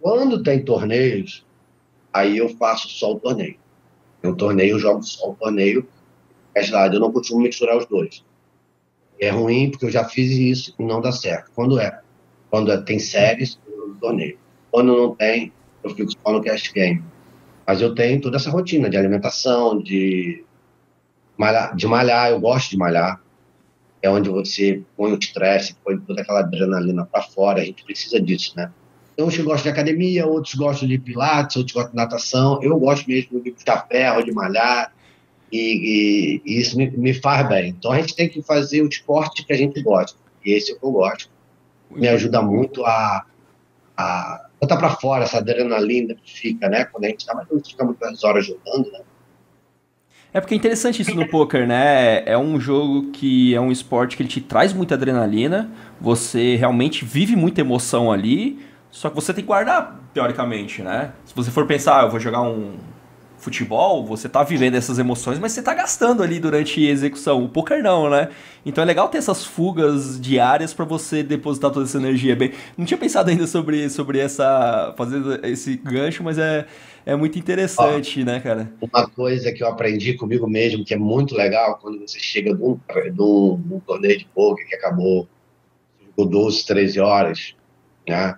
Quando tem torneios, aí eu faço só o torneio. Eu torneio, eu jogo só o torneio. Eu não costumo misturar os dois. É ruim porque eu já fiz isso e não dá certo. Quando é? Quando é, tem séries, eu torneio. Quando não tem, eu fico só no cash game. Mas eu tenho toda essa rotina de alimentação, de malhar, de malhar eu gosto de malhar. É onde você põe o estresse, põe toda aquela adrenalina para fora. A gente precisa disso, né? Tem uns que gostam de academia, outros gostam de pilates, outros gostam de natação. Eu gosto mesmo de puxar ferro, de malhar. E, e, e isso me, me, faz bem. Então a gente tem que fazer o esporte que a gente gosta. E esse é o que eu gosto. Me ajuda muito a, a botar para fora essa adrenalina que fica, né? Quando a gente tá, mas a gente fica muitas horas jogando, né? É porque é interessante isso no poker, né? É um jogo que é um esporte que ele te traz muita adrenalina, você realmente vive muita emoção ali, só que você tem que guardar, teoricamente, né? Se você for pensar, ah, eu vou jogar um futebol, você tá vivendo essas emoções, mas você tá gastando ali durante a execução. O poker não, né? Então é legal ter essas fugas diárias para você depositar toda essa energia. Bem, não tinha pensado ainda sobre, sobre essa. fazer esse gancho, mas é, é muito interessante, Ó, né, cara? Uma coisa que eu aprendi comigo mesmo, que é muito legal, quando você chega num, num, num torneio de poker que acabou por 12, 13 horas, né?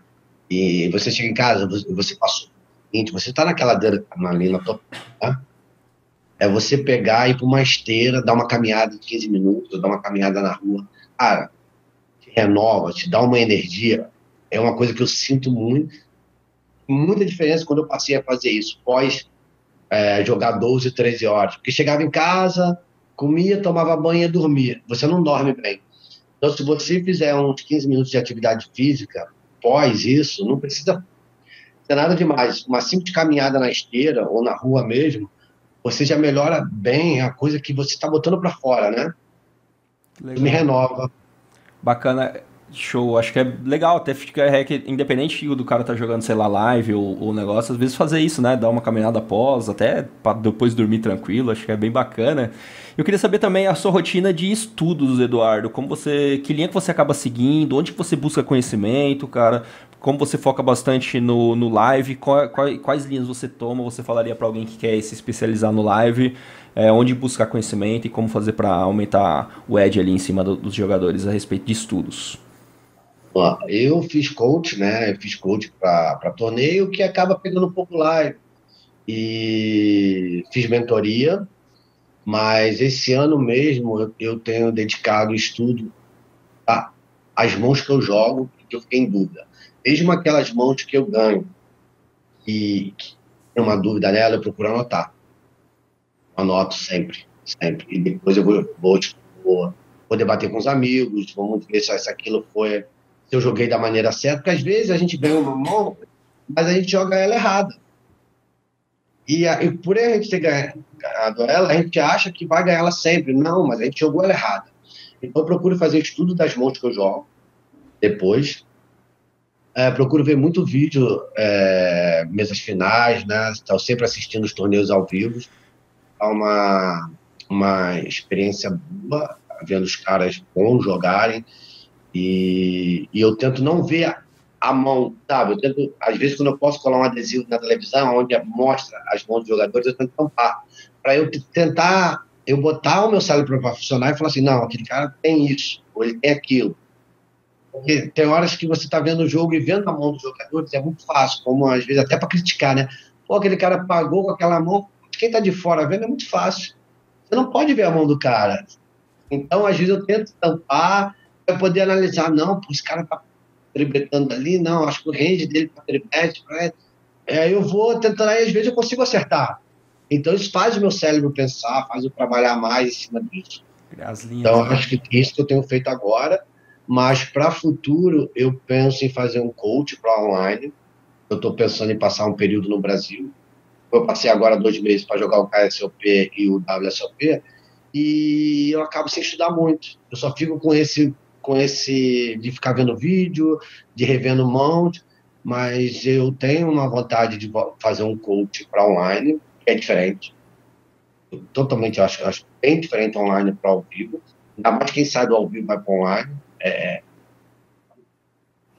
E você chega em casa, você passou seguinte, você está naquela adrenalina total, tá? é você pegar ir para uma esteira, dar uma caminhada de 15 minutos, dar uma caminhada na rua. Cara, te renova, te dá uma energia. É uma coisa que eu sinto muito. Muita diferença quando eu passei a fazer isso, pós é, jogar 12, 13 horas. Porque chegava em casa, comia, tomava banho e dormia. Você não dorme bem. Então, se você fizer uns 15 minutos de atividade física, pós isso, não precisa é nada demais. Uma simples caminhada na esteira ou na rua mesmo, você já melhora bem a coisa que você está botando para fora, né? Legal. Me renova. Bacana. Show, acho que é legal até ficar é, independente do cara tá jogando, sei lá, live ou, ou negócio, às vezes fazer isso, né? Dar uma caminhada após, até para depois dormir tranquilo, acho que é bem bacana. Eu queria saber também a sua rotina de estudos, Eduardo. Como você. Que linha que você acaba seguindo? Onde que você busca conhecimento, cara? Como você foca bastante no, no live? Qual, qual, quais linhas você toma? Você falaria para alguém que quer se especializar no live? É, onde buscar conhecimento e como fazer para aumentar o edge ali em cima do, dos jogadores a respeito de estudos? eu fiz coach, né? Eu fiz coach para torneio que acaba pegando um pouco live. E fiz mentoria, mas esse ano mesmo eu, tenho dedicado estudo às mãos que eu jogo, que eu fiquei em dúvida. Mesmo aquelas mãos que eu ganho e que tem uma dúvida nela, eu procuro anotar. Anoto sempre, sempre. E depois eu vou, vou, vou, vou debater com os amigos, vamos ver se, se aquilo foi se eu joguei da maneira certa, porque às vezes a gente ganha uma mão, mas a gente joga ela errada. E, a, e por a gente ter ganhado ela, a gente acha que vai ganhar ela sempre. Não, mas a gente jogou ela errada. Então eu procuro fazer estudo das mãos que eu jogo depois. É, procuro ver muito vídeo, é, mesas finais, né? Estou sempre assistindo os torneios ao vivo. É uma, uma experiência boa, vendo os caras bons jogarem. E, e eu tento não ver a, a, mão, sabe? Eu tento, às vezes, quando eu posso colar um adesivo na televisão, onde mostra as mãos dos jogadores, eu tento tampar. Para eu tentar, eu botar o meu cérebro para funcionar e falar assim: não, aquele cara tem isso, ou ele tem aquilo. Porque tem horas que você está vendo o jogo e vendo a mão dos jogadores, é muito fácil, como às vezes até para criticar, né? Pô, aquele cara pagou com aquela mão, quem está de fora vendo é muito fácil. Você não pode ver a mão do cara. Então, às vezes, eu tento tampar vai poder analisar, não, esse cara tá tribetando ali, não, acho que o range dele tá tribete, né? é, eu vou tentando, aí às vezes eu consigo acertar. Então isso faz o meu cérebro pensar, faz eu trabalhar mais em cima disso. então né? acho que isso que eu tenho feito agora, mas para futuro eu penso em fazer um coach para online. Eu estou pensando em passar um período no Brasil. Eu passei agora dois meses para jogar o KSOP e o WSOP e eu acabo sem estudar muito. Eu só fico com esse com esse de ficar vendo vídeo, de revendo mãos, mas eu tenho uma vontade de fazer um coach para online, que é diferente. Totalmente, eu acho, eu acho bem diferente online para ao vivo. Ainda mais quem sai do ao vivo vai para online. É,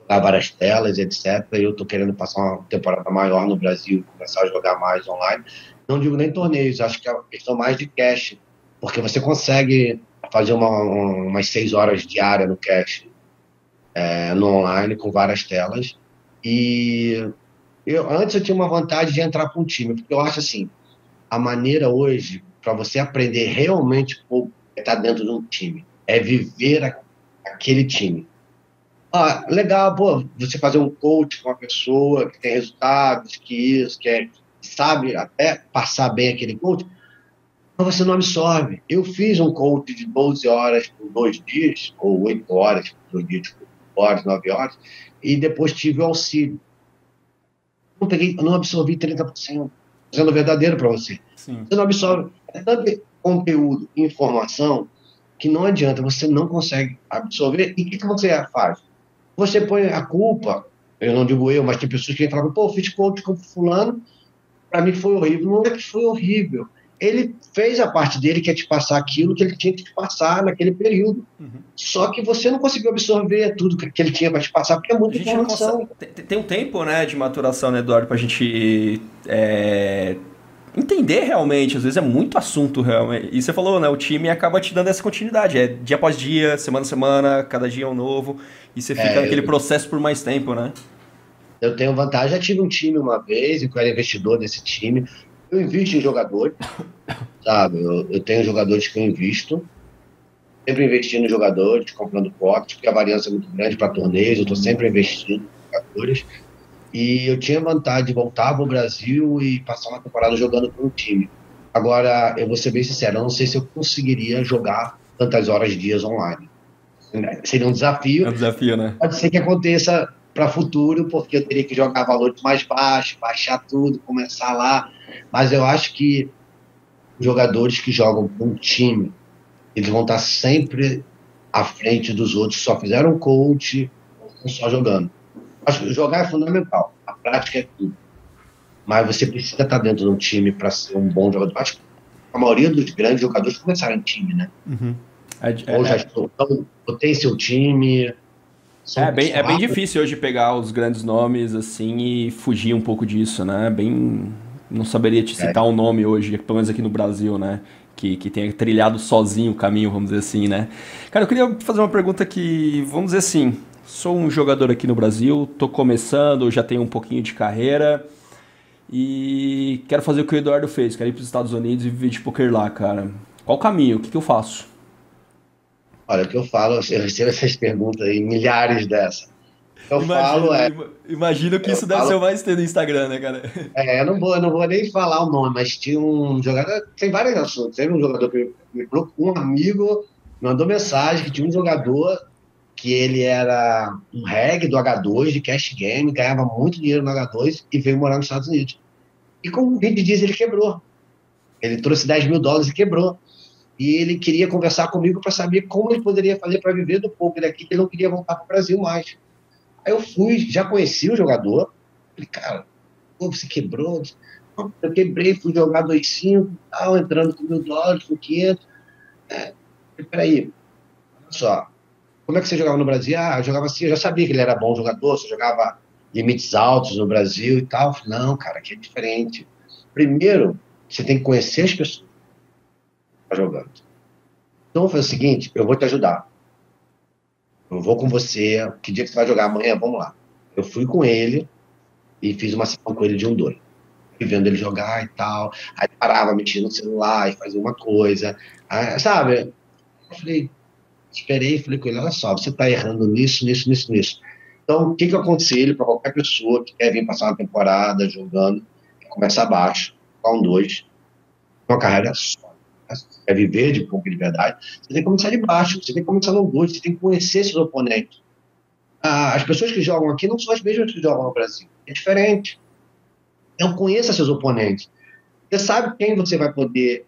jogar várias telas, etc. Eu estou querendo passar uma temporada maior no Brasil, começar a jogar mais online. Não digo nem torneios, acho que é uma questão mais de cash, porque você consegue fazer uma, umas seis horas diárias no cache é, no online, com várias telas. E eu, antes eu tinha uma vontade de entrar para um time, porque eu acho assim, a maneira hoje para você aprender realmente como estar tá dentro de um time é viver a, aquele time. Ah, legal, pô, você fazer um coach com uma pessoa que tem resultados, que isso, que é, sabe até passar bem aquele coach, mas você não absorve. Eu fiz um coach de 12 horas por dois dias, ou 8 horas por dois dias, 8 horas, 9 horas, e depois tive o auxílio. Não, peguei, não absorvi 30%, sendo verdadeiro para você. Sim. Você não absorve. É tanto conteúdo, informação, que não adianta, você não consegue absorver. E o que, que você faz? Você põe a culpa, eu não digo eu, mas tem pessoas que falam, pô, fiz coach com fulano, para mim foi horrível. Não é que foi horrível. Ele fez a parte dele, que é te passar aquilo que ele tinha que te passar naquele período. Uhum. Só que você não conseguiu absorver tudo que ele tinha para te passar, porque é muita informação. Tem, tem, um tempo né, de maturação, né, Eduardo, para a gente é, entender realmente. Às vezes é muito assunto realmente. E você falou, né? O time acaba te dando essa continuidade. É dia após dia, semana a semana, cada dia é um novo. E você fica é, naquele eu... processo por mais tempo, né? Eu tenho vantagem, já tive um time uma vez, e eu era investidor desse time. Eu invisto em jogadores, sabe? Eu, eu tenho jogadores que eu invisto. Sempre investindo em jogadores, comprando potes, porque a variância é muito grande para torneios, eu estou sempre investindo em jogadores. E eu tinha vontade de voltar para o Brasil e passar uma temporada jogando com um time. Agora, eu vou ser bem sincero, eu não sei se eu conseguiria jogar tantas horas dias online. Seria um desafio. É um desafio, né? Pode ser que aconteça para futuro, porque eu teria que jogar valores mais baixos, baixar tudo, começar lá. Mas eu acho que jogadores que jogam com um time, eles vão estar sempre à frente dos outros, só fizeram coach, ou só jogando. Acho que jogar é fundamental, a prática é tudo. Mas você precisa estar dentro de um time para ser um bom jogador. Acho que a maioria dos grandes jogadores começaram em time, né? Uhum. É, é, ou já é. estou, então, tem seu time, é bem, é bem difícil hoje pegar os grandes nomes assim e fugir um pouco disso, né? Bem. Não saberia te citar é. um nome hoje, pelo menos aqui no Brasil, né? Que, que tenha trilhado sozinho o caminho, vamos dizer assim, né? Cara, eu queria fazer uma pergunta que, vamos dizer assim, sou um jogador aqui no Brasil, tô começando, já tenho um pouquinho de carreira e quero fazer o que o Eduardo fez, quero ir para os Estados Unidos e viver de poker lá, cara. Qual o caminho? O que, que eu faço? Olha, o que eu falo, eu recebo essas perguntas aí, milhares dessas. Eu imagino, falo é. Imagino que isso deve falo, ser o mais ter no Instagram, né, cara? É, eu não vou, eu não vou nem falar o nome, mas tinha um jogador. Tem vários assuntos. Teve um jogador que me um amigo mandou mensagem que tinha um jogador que ele era um reg do H2 de cash game, ganhava muito dinheiro no H2 e veio morar nos Estados Unidos. E com 20 dias ele quebrou. Ele trouxe 10 mil dólares e quebrou e ele queria conversar comigo para saber como ele poderia fazer para viver do poker aqui, que ele não queria voltar para o Brasil mais. Aí eu fui, já conheci o jogador, falei, cara, você quebrou? Eu quebrei, fui jogar 2,5 tal, entrando com mil dólares, com 500. É, peraí, olha só, como é que você jogava no Brasil? Ah, eu jogava assim, eu já sabia que ele era bom jogador, você jogava limites altos no Brasil e tal. Falei, não, cara, aqui é diferente. Primeiro, você tem que conhecer as pessoas Tá jogando. Então foi o seguinte, eu vou te ajudar. Eu vou com você. Que dia que você vai jogar amanhã? Vamos lá. Eu fui com ele e fiz uma sessão com ele de um dois. Vendo ele jogar e tal. Aí parava, mexia no celular e fazia uma coisa. Aí, sabe? Eu falei, esperei e falei com ele, olha só, você está errando nisso, nisso, nisso, nisso. Então, o que, que eu aconselho para qualquer pessoa que quer vir passar uma temporada jogando, é começar baixo, com um dois, uma carreira só quer viver de pouca liberdade, você tem que começar de baixo, você tem que começar no gosto, você tem que conhecer seus oponentes. Ah, as pessoas que jogam aqui não são as mesmas que jogam no Brasil. É diferente. Então, conheça seus oponentes. Você sabe quem você vai poder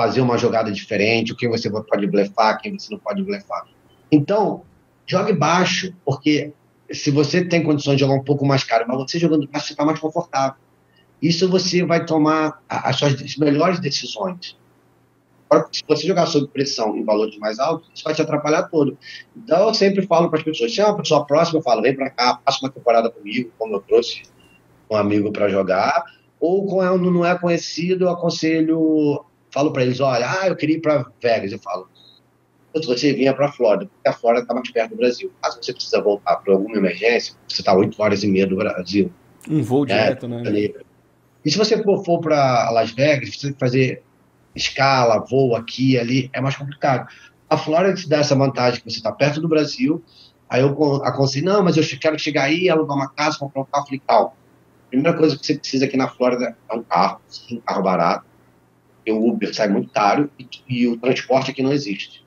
fazer uma jogada diferente, quem você pode blefar, quem você não pode blefar. Então, jogue baixo, porque se você tem condições de jogar um pouco mais caro, mas você jogando baixo, você está mais confortável. Isso você vai tomar as suas melhores decisões se você jogar sob pressão em valores mais altos, isso vai te atrapalhar todo. Então, eu sempre falo para as pessoas: se é uma pessoa próxima, eu falo, vem para cá, passa uma temporada comigo, como eu trouxe um amigo para jogar. Ou quando não é conhecido, eu aconselho, falo para eles: olha, ah, eu queria ir para Vegas. Eu falo, se você vinha para a Flórida, porque a Flórida está mais perto do Brasil. Caso você precisa voltar para alguma emergência, você está oito horas e meia do Brasil. Um voo né? direto, né? E se você for, para Las Vegas, você tem que fazer escala, voo aqui, ali, é mais complicado. A Flórida te dá essa vantagem que você está perto do Brasil, aí eu aconselho, não, mas eu quero chegar aí, alugar uma casa, comprar um carro, falei, calma. Primeira coisa que você precisa aqui na Flórida é um carro, um carro barato, porque o Uber sai muito caro e, e, o transporte aqui não existe.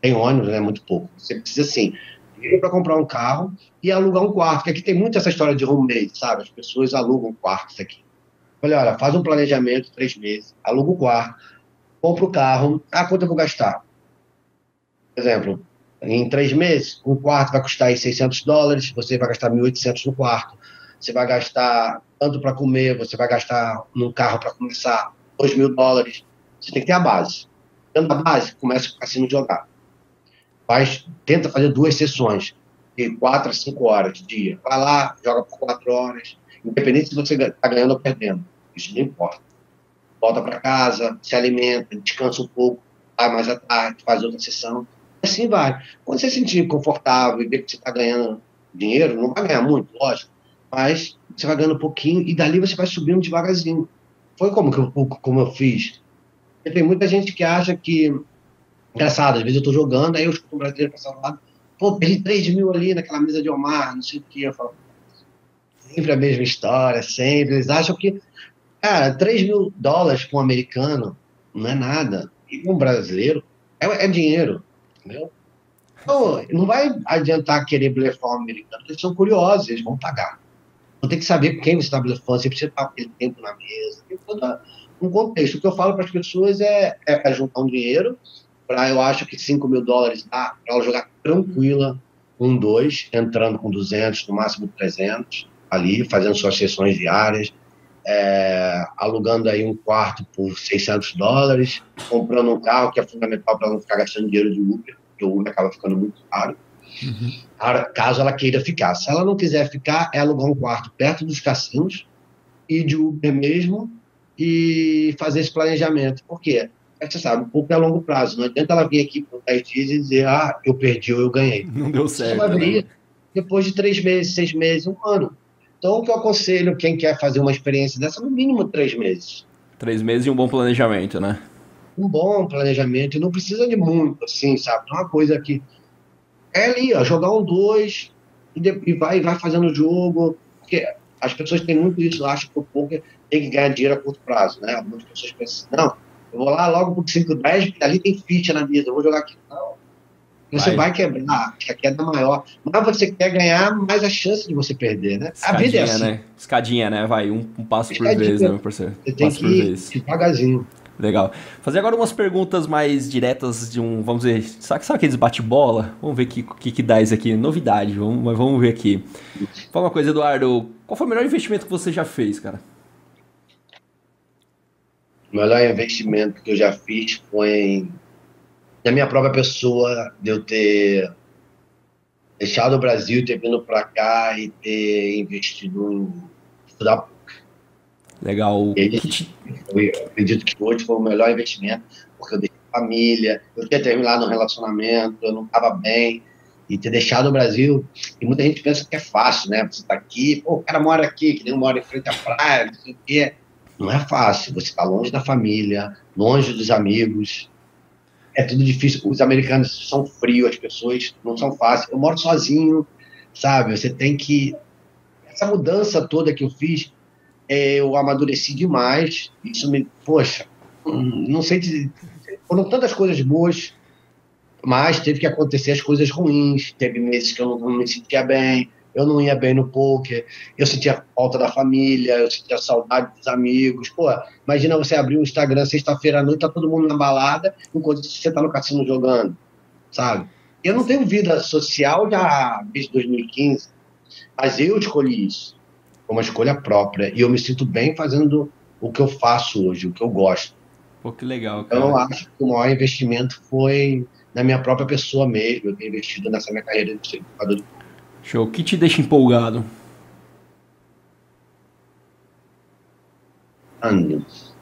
Tem ônibus, é muito pouco. Você precisa, sim, ir para comprar um carro e alugar um quarto, porque aqui tem muito essa história de roommate, sabe? As pessoas alugam quartos aqui. Olha, olha, faz um planejamento, três meses, aluga o quarto, compra o carro, ah, quanto eu vou gastar? Por exemplo, em três meses, um quarto vai custar aí 600 dólares, você vai gastar 1.800 no quarto. você vai gastar tanto para comer, você vai gastar num carro para começar 2 mil dólares. Você tem que ter a base. Tendo a base, começa o cassino jogar. Faz, tenta fazer duas sessões, de 4 a 5 horas de dia. Vai lá, joga por 4 horas, independente se você está ganhando ou perdendo. Isso não importa. Volta para casa, se alimenta, descansa um pouco, vai mais à tarde, faz outra sessão. Assim vai. Quando você se sentir confortável e ver que você está ganhando dinheiro, não vai ganhar muito, lógico, mas você vai ganhando um pouquinho e dali você vai subindo devagarzinho. Foi como, que eu, como eu fiz. Tem muita gente que acha que. Engraçado, às vezes eu estou jogando, aí eu escuto um brasileiro passar do lado, pô, perdi 3 mil ali naquela mesa de Omar, não sei o que. Eu falo, sempre a mesma história, sempre. Eles acham que, cara, 3 mil dólares para um americano não é nada. E para um brasileiro é, é dinheiro, entendeu? Então, não vai adiantar querer blefar um americano, eles são curiosos, eles vão pagar. Então tem que saber quem você está blefando, você precisa estar aquele tempo na mesa, tem todo um contexto. O que eu falo para as pessoas é, é, é juntar um dinheiro, para eu acho que 5 mil dólares dá para ela jogar tranquila, um, dois, entrando com 200, no máximo 300, ali, fazendo suas sessões diárias, é, alugando aí um quarto por 600 dólares, comprando um carro que é fundamental para não ficar gastando dinheiro de Uber, porque o Uber acaba ficando muito caro. Uhum. Caso ela queira ficar. Se ela não quiser ficar, é alugar um quarto perto dos cassinos e de Uber mesmo e fazer esse planejamento. Por quê? É você sabe, um pouco é a longo prazo. Não adianta ela vir aqui por 10 dias e dizer, ah, eu perdi ou eu ganhei. Não deu certo. Ela vai vir né? depois de três meses, seis meses, um ano. Então, o que eu aconselho quem quer fazer uma experiência dessa, no mínimo três meses. Três meses e um bom planejamento, né? Um bom planejamento. Não precisa de muito, assim, sabe? Não é uma coisa que. É ali, ó, jogar um dois e, de... e vai, vai fazendo o jogo. Porque as pessoas têm muito isso, acham que o poker tem que ganhar dinheiro a curto prazo, né? Algumas pessoas pensam, não, eu vou lá logo por 5, 10, porque ali tem ficha na mesa, eu vou jogar aqui. Não, você vai, vai quebrar, a queda é maior. Mas você quer ganhar mais a chance de você perder, né? Escadinha, a vida é assim. né? Escadinha, né? Vai, um, um passo Escadinha. por vez, né, meu parceiro? Você tem que ir devagarzinho. Legal. Fazer agora umas perguntas mais diretas de um, vamos ver, sabe, sabe aqueles bate-bola? Vamos ver o que, que, que dá isso aqui. Novidade, vamos, mas vamos ver aqui. Fala uma coisa, Eduardo. Qual foi o melhor investimento que você já fez, cara? O melhor investimento que eu já fiz foi da minha própria pessoa, de eu ter deixado o Brasil, ter vindo para cá e ter investido em estudar Legal. Eu acredito que hoje foi o melhor investimento, porque eu deixei família, eu tinha terminado um relacionamento, eu não estava bem, e ter deixado o Brasil, e muita gente pensa que é fácil, né? Você está aqui, pô, o cara mora aqui, que nem mora em frente à praia, não sei o quê. Não é fácil, você está longe da família, longe dos amigos, é tudo difícil. Os americanos são frios, as pessoas não são fáceis. Eu moro sozinho, sabe? Você tem que. Essa mudança toda que eu fiz, eu amadureci demais. Isso me. Poxa, não sei. De, foram tantas coisas boas, mas teve que acontecer as coisas ruins. Teve meses que eu não, me sentia bem eu não ia bem no poker, eu sentia falta da família, eu sentia saudade dos amigos. Pô, imagina você abrir o um Instagram sexta-feira à noite, tá todo mundo na balada, enquanto você tá no cassino jogando, sabe? Eu não tenho vida social já desde 2015, mas eu escolhi isso, uma escolha própria, e eu me sinto bem fazendo o que eu faço hoje, o que eu gosto. Pô, que legal, cara. Então, eu acho que o maior investimento foi na minha própria pessoa mesmo, eu ter investido nessa minha carreira de de Show. O que te deixa empolgado? Anos.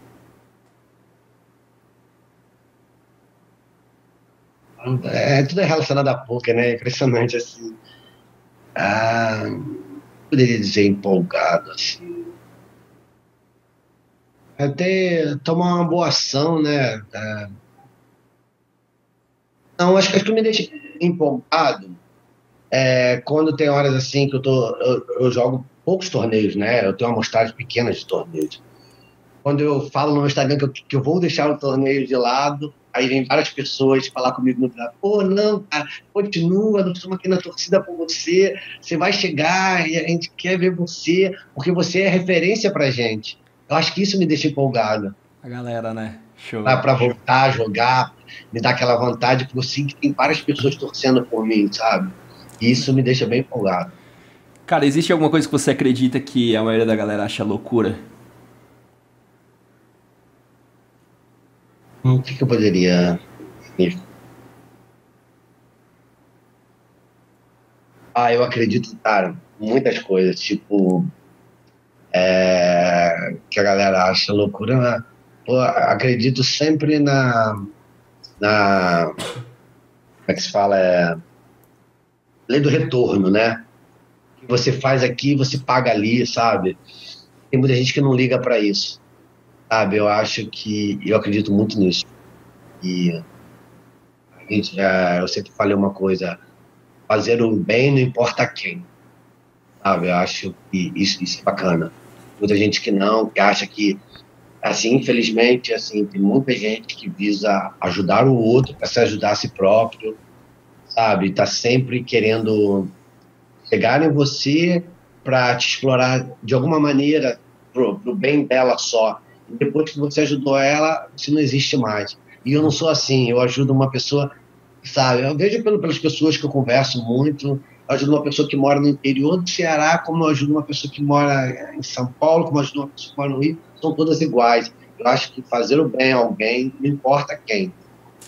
É, tudo é relacionado a poker, né? Impressionante, assim. Ah, poderia dizer empolgado, assim. Até tomar uma boa ação, né? Ah, não, acho que, acho que me deixa empolgado é, quando tem horas assim que eu, tô, eu, eu, jogo poucos torneios, né? Eu tenho uma amostragem pequena de torneios. Quando eu falo no Instagram que eu, que eu vou deixar o torneio de lado, aí vem várias pessoas falar comigo no privado, pô, não, cara, continua, nós estamos aqui na torcida por você, você vai chegar e a gente quer ver você, porque você é referência pra gente. Eu acho que isso me deixa empolgado. A galera, né? Show. Pra, pra voltar a jogar, me dá aquela vontade, porque eu sinto que tem várias pessoas torcendo por mim, sabe? Isso me deixa bem empolgado. Cara, existe alguma coisa que você acredita que a maioria da galera acha loucura? O que, que eu poderia. Ah, eu acredito, cara, muitas coisas. Tipo, é, que a galera acha loucura. Né? Pô, acredito sempre na. na como é que se fala? É, lei do retorno, né? Que você faz aqui, você paga ali, sabe? Tem muita gente que não liga para isso, sabe? Eu acho que eu acredito muito nisso. E a gente já, eu sempre falei uma coisa: fazer o bem não importa quem, sabe? Eu acho que isso, isso é bacana. Muita gente que não, que acha que assim, infelizmente, assim, tem muita gente que visa ajudar o outro para se ajudar a si próprio sabe? Tá sempre querendo chegar em você para te explorar de alguma maneira pro, pro bem dela só. E depois que você ajudou ela, você não existe mais. E eu não sou assim, eu ajudo uma pessoa, sabe? Eu vejo pelo, pelas pessoas que eu converso muito, eu ajudo uma pessoa que mora no interior do Ceará, como eu ajudo uma pessoa que mora em São Paulo, como eu ajudo uma pessoa que mora no Rio, são todas iguais. Eu acho que fazer o bem a alguém, não importa quem,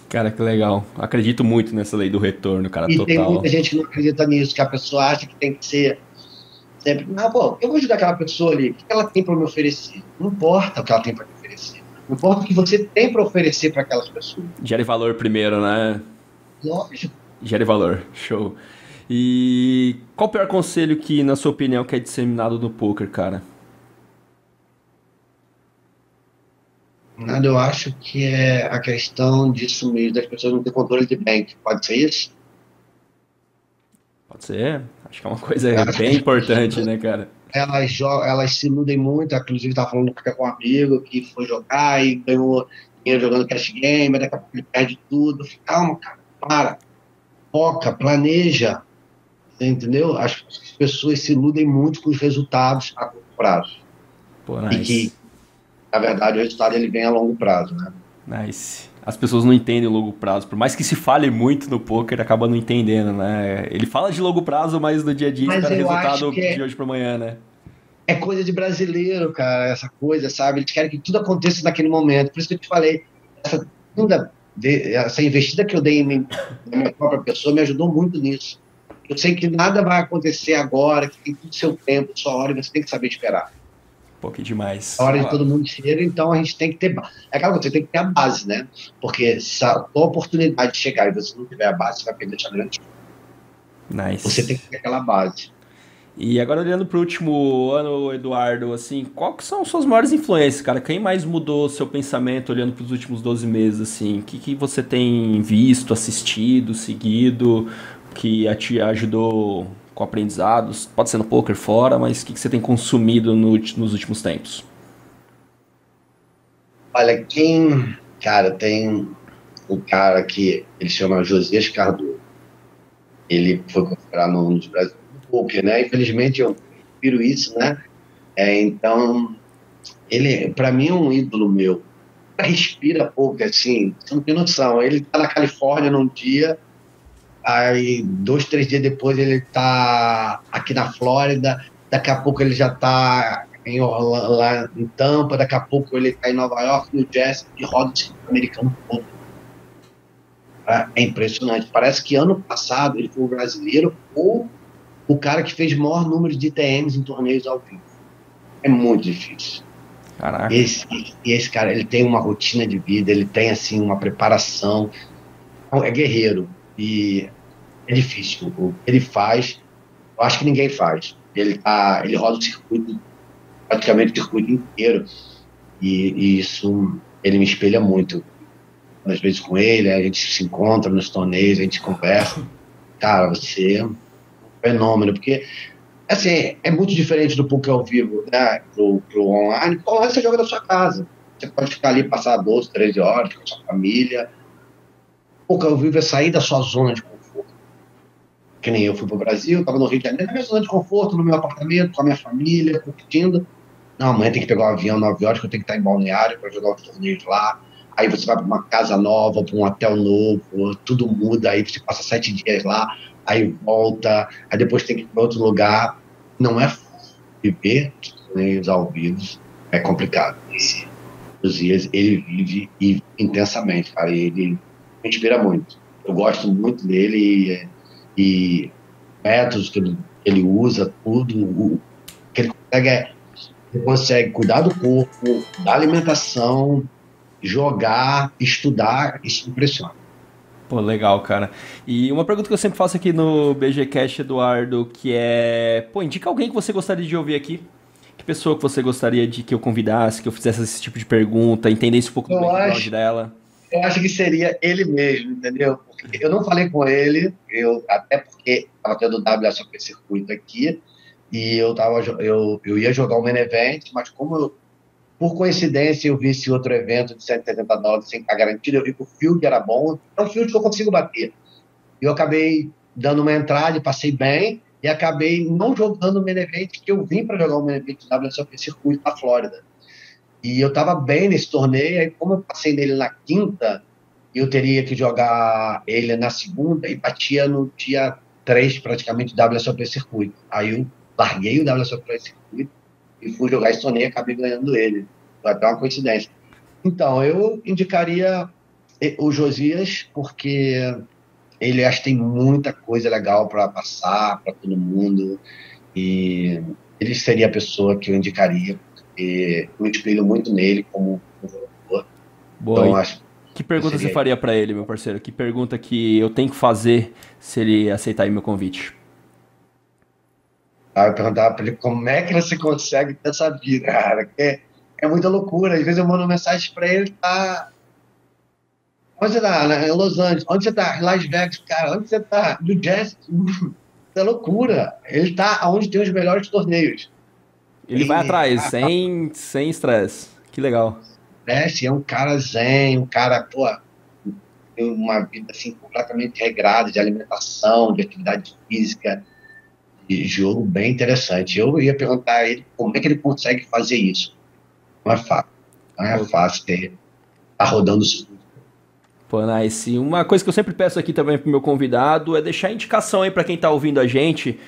Cara, que legal. Acredito muito nessa lei do retorno, cara, e total. tem muita gente que não acredita nisso, que a pessoa acha que tem que ser não, pô, eu vou ajudar aquela pessoa ali, o que ela tem para me oferecer? Não importa o que ela tem para me oferecer. Não importa o que você tem para oferecer para aquelas pessoas. Gere valor primeiro, né? Lógico. Gere valor, show. E qual o pior conselho que, na sua opinião, que é disseminado no poker, cara? Nada, eu acho que é a questão de sumir das pessoas não ter controle de bank. Pode ser isso? Pode ser. Acho que é uma coisa bem importante, né, cara? Elas, jogam, elas se iludem muito. Inclusive, estava falando com um amigo que foi jogar e ganhou dinheiro jogando cash game, daqui a pouco ele perde tudo. Calma, cara, para. Foca, planeja. Entendeu? As pessoas se iludem muito com os resultados a curto prazo. Pô, nice. E que na verdade, o resultado ele vem a longo prazo, né? Nice. As pessoas não entendem o longo prazo. Por mais que se fale muito no poker, acaba não entendendo, né? Ele fala de longo prazo, mas no dia a dia mas espera resultado de é... hoje para amanhã, né? É coisa de brasileiro, cara, essa coisa, sabe? Eles querem que tudo aconteça naquele momento. Por isso que eu te falei, essa, essa investida que eu dei em na minha própria pessoa me ajudou muito nisso. Eu sei que nada vai acontecer agora, que tem tudo seu tempo, sua hora, e você tem que saber esperar. Que demais. A hora de todo mundo chega, então a gente tem que ter. É aquela coisa, você tem que ter a base, né? Porque se a tua oportunidade de chegar e você não tiver a base, você vai perder a grande. Nice. Você tem que ter aquela base. E agora olhando para o último ano, Eduardo, assim, quais são suas maiores influências, cara? Quem mais mudou seu pensamento olhando para os últimos 12 meses, assim? O que, que você tem visto, assistido, seguido, que te ajudou com aprendizados? Pode ser no poker fora, mas o que, que você tem consumido no, nos últimos tempos? Olha, quem. Cara, tem um cara que ele chama Josias Cardoso. Ele foi considerado no dos Brasil do poker, né? Infelizmente eu prefiro isso, né? É, então, ele, para mim, é um ídolo meu. Respira poker, assim, você não tem noção. Ele tá na Califórnia num dia, Aí, dois, três dias depois, ele tá aqui na Flórida. Daqui a pouco ele já tá em, lá em Tampa. Daqui a pouco ele tá em Nova York, no Jazz, e roda o americano todo. É impressionante. Parece que ano passado ele foi o brasileiro ou o cara que fez maior número de TMs em torneios ao vivo. É muito difícil. Caraca. Esse, esse cara, ele tem uma rotina de vida, ele tem assim uma preparação. É guerreiro. E é difícil. O que ele faz, eu acho que ninguém faz. Ele, tá, ele roda o circuito, praticamente o circuito inteiro. E, e isso, ele me espelha muito. Às vezes com ele, a gente se encontra nos torneios, a gente conversa. Cara, você é um fenômeno, porque assim, é muito diferente do poker ao vivo, né? Pro, pro online. Você joga da sua casa. Você pode ficar ali, passar 12, 13 horas com a sua família. O ao vivo é sair da sua zona de que nem eu fui para o Brasil, estava no Rio de Janeiro, na minha zona de conforto, no meu apartamento, com a minha família, curtindo. Não, amanhã tem que pegar um avião 9 horas, que eu tenho que estar em balneário para jogar os torneios lá. Aí você vai para uma casa nova, para um hotel novo, tudo muda, aí você passa sete dias lá, aí volta, aí depois tem que ir para outro lugar. não é viver torneios ao vivo é complicado. Esse, os dias ele vive intensamente, cara. Ele me inspira muito. Eu gosto muito dele e, e métodos que ele, ele usa, tudo, o, que ele consegue, é, ele consegue cuidar do corpo, da alimentação, jogar, estudar, isso impressiona. Pô, legal, cara. E uma pergunta que eu sempre faço aqui no BGCast, Eduardo, que é, pô, indica alguém que você gostaria de ouvir aqui. Que pessoa que você gostaria de que eu convidasse, que eu fizesse esse tipo de pergunta, entendesse um pouco eu do background acho, dela? Eu acho que seria ele mesmo, entendeu? Porque eu não falei com ele, eu, até porque estava tendo o WSOP circuito aqui, e eu, tava, eu, eu ia jogar um main event, mas como eu por coincidência, eu vi esse outro evento de 170 dólares sem estar garantido. Eu vi que o field era bom. É um field que eu consigo bater. Eu acabei dando uma entrada e passei bem. E acabei não jogando o main event, que eu vim para jogar o main event do WSOP Circuito na Flórida. E eu estava bem nesse torneio. Aí, como eu passei nele na quinta, eu teria que jogar ele na segunda e batia no dia 3, praticamente, WSOP Circuito. Aí eu larguei o WSOP Circuito e fui jogar esse torneio e acabei ganhando ele. Foi até uma coincidência. Então, eu indicaria o Josias, porque ele acho que tem muita coisa legal para passar para todo mundo. E ele seria a pessoa que eu indicaria, porque eu me espelho muito nele como jogador. Boa. Então, acho que pergunta você faria para ele, meu parceiro? Que pergunta que eu tenho que fazer se ele aceitar meu convite? Aí eu perguntava para ele como é que você consegue ter essa vida, cara. Que é, é muita loucura. Às vezes eu mando mensagem para ele, tá. Onde você tá? Em Los Angeles. Onde você tá? Em Las Vegas, cara. Onde você tá? No Jazz. é loucura. Ele tá onde tem os melhores torneios. Ele vai atrás, sem sem estresse. Que legal. Estresse, é um cara zen, um cara, pô, tem uma vida assim completamente regrada de alimentação, de atividade física jogo bem interessante. Eu ia perguntar a ele como é que ele consegue fazer isso. Não é fácil. Não é fácil ter tá rodando o Pô, nice. Uma coisa que eu sempre peço aqui também pro meu convidado é deixar indicação aí para quem tá ouvindo a gente.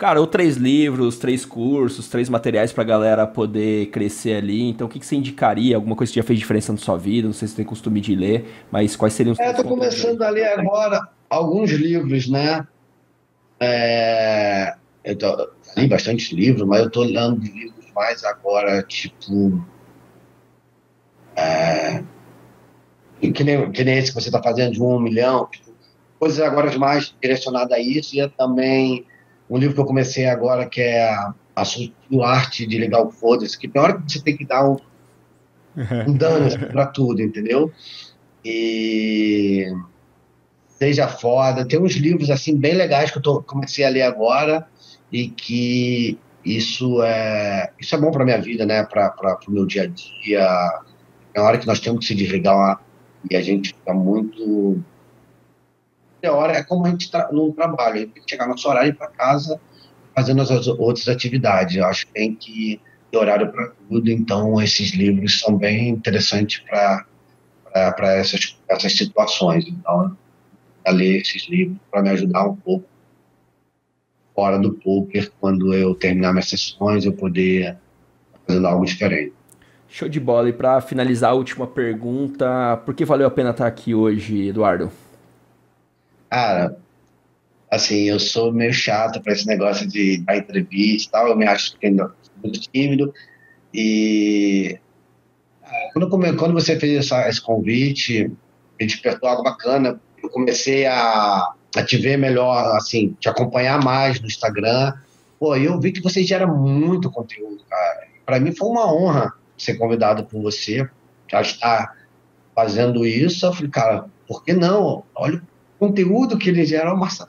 Cara, ou três livros, três cursos, três materiais pra galera poder crescer ali. Então, o que, que você indicaria? Alguma coisa que já fez diferença na sua vida? Não sei se você tem costume de ler, mas quais seriam os É, tô começando a ler agora alguns livros, né? É, eu tô, li bastante livro, mas eu estou lendo livros mais agora, tipo. É, que, nem, que nem esse que você está fazendo de um milhão, tipo, coisas agora mais direcionadas a isso, e é também um livro que eu comecei agora que é a, a sutil arte de ligar o foda-se, que tem hora que você tem que dar um, um dano para tudo, entendeu? E seja foda. Tem uns livros assim bem legais que eu tô, comecei a ler agora e que isso é isso é bom para minha vida, né? Para o meu dia a dia. É hora que nós temos que se desligar e a gente fica muito. É hora é como a gente tra no trabalho, a gente tem que chegar no nosso horário para casa fazendo as outras atividades. Eu acho que tem que ter horário para tudo, então esses livros são bem interessantes para essas, essas situações. Então, a ler esses livros para me ajudar um pouco fora do poker quando eu terminar minhas sessões, eu poder fazer algo diferente. Show de bola. E para finalizar a última pergunta, por que valeu a pena estar aqui hoje, Eduardo? Cara, assim, eu sou meio chato para esse negócio de dar entrevista e tal, eu me acho muito tímido e quando, quando você fez essa, esse convite, me despertou algo bacana. Eu comecei a a te ver melhor, assim, te acompanhar mais no Instagram. Pô, eu vi que você gera muito conteúdo, cara. Para mim foi uma honra ser convidado por você, já estar fazendo isso. Eu falei, cara, por que não? Olha conteúdo que ele gera, massa.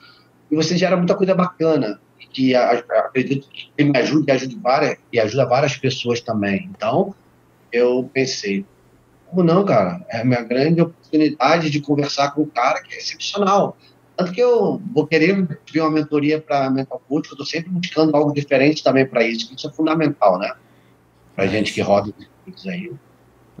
E você gera muita coisa bacana, que acredito que me ajude e ajude várias, e ajuda várias pessoas também. Então, eu pensei, como não, cara? É a minha grande oportunidade de conversar com um cara que é excepcional. Tanto que eu vou querer ver uma mentoria para mental coach, eu estou sempre buscando algo diferente também para isso, que isso é fundamental, né? Para gente que roda os aí.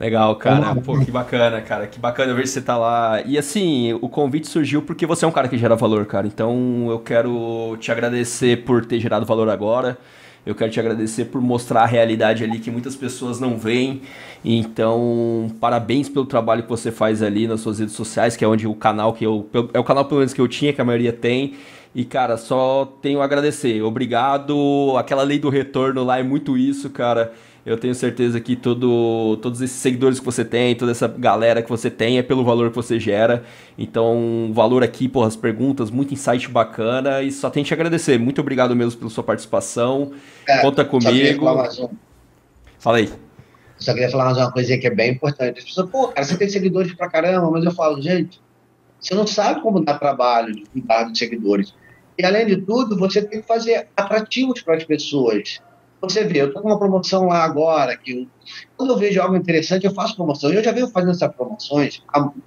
Legal, cara. Pô, que bacana, cara. Que bacana ver você tá lá. E assim, o convite surgiu porque você é um cara que gera valor, cara. Então eu quero te agradecer por ter gerado valor agora. Eu quero te agradecer por mostrar a realidade ali que muitas pessoas não veem. Então, parabéns pelo trabalho que você faz ali nas suas redes sociais, que é onde o canal que eu. É o canal pelo menos que eu tinha, que a maioria tem. E, cara, só tenho a agradecer. Obrigado. Aquela lei do retorno lá é muito isso, cara. Eu tenho certeza que todo, todos esses seguidores que você tem, toda essa galera que você tem é pelo valor que você gera. Então, valor aqui, porra, as perguntas, muito insight bacana e só tenho que te agradecer. Muito obrigado mesmo pela sua participação. É, Conta comigo. Fala aí. Só queria falar mais uma coisinha que é bem importante. As pessoas, pô, cara, você tem seguidores pra caramba, mas eu falo, gente, você não sabe como dar trabalho de cuidar dos seguidores. E além de tudo, você tem que fazer atrativos para as pessoas. Você vê, eu estou com uma promoção lá agora, que eu, quando eu vejo algo interessante, eu faço promoção. Eu já venho fazendo essas promoções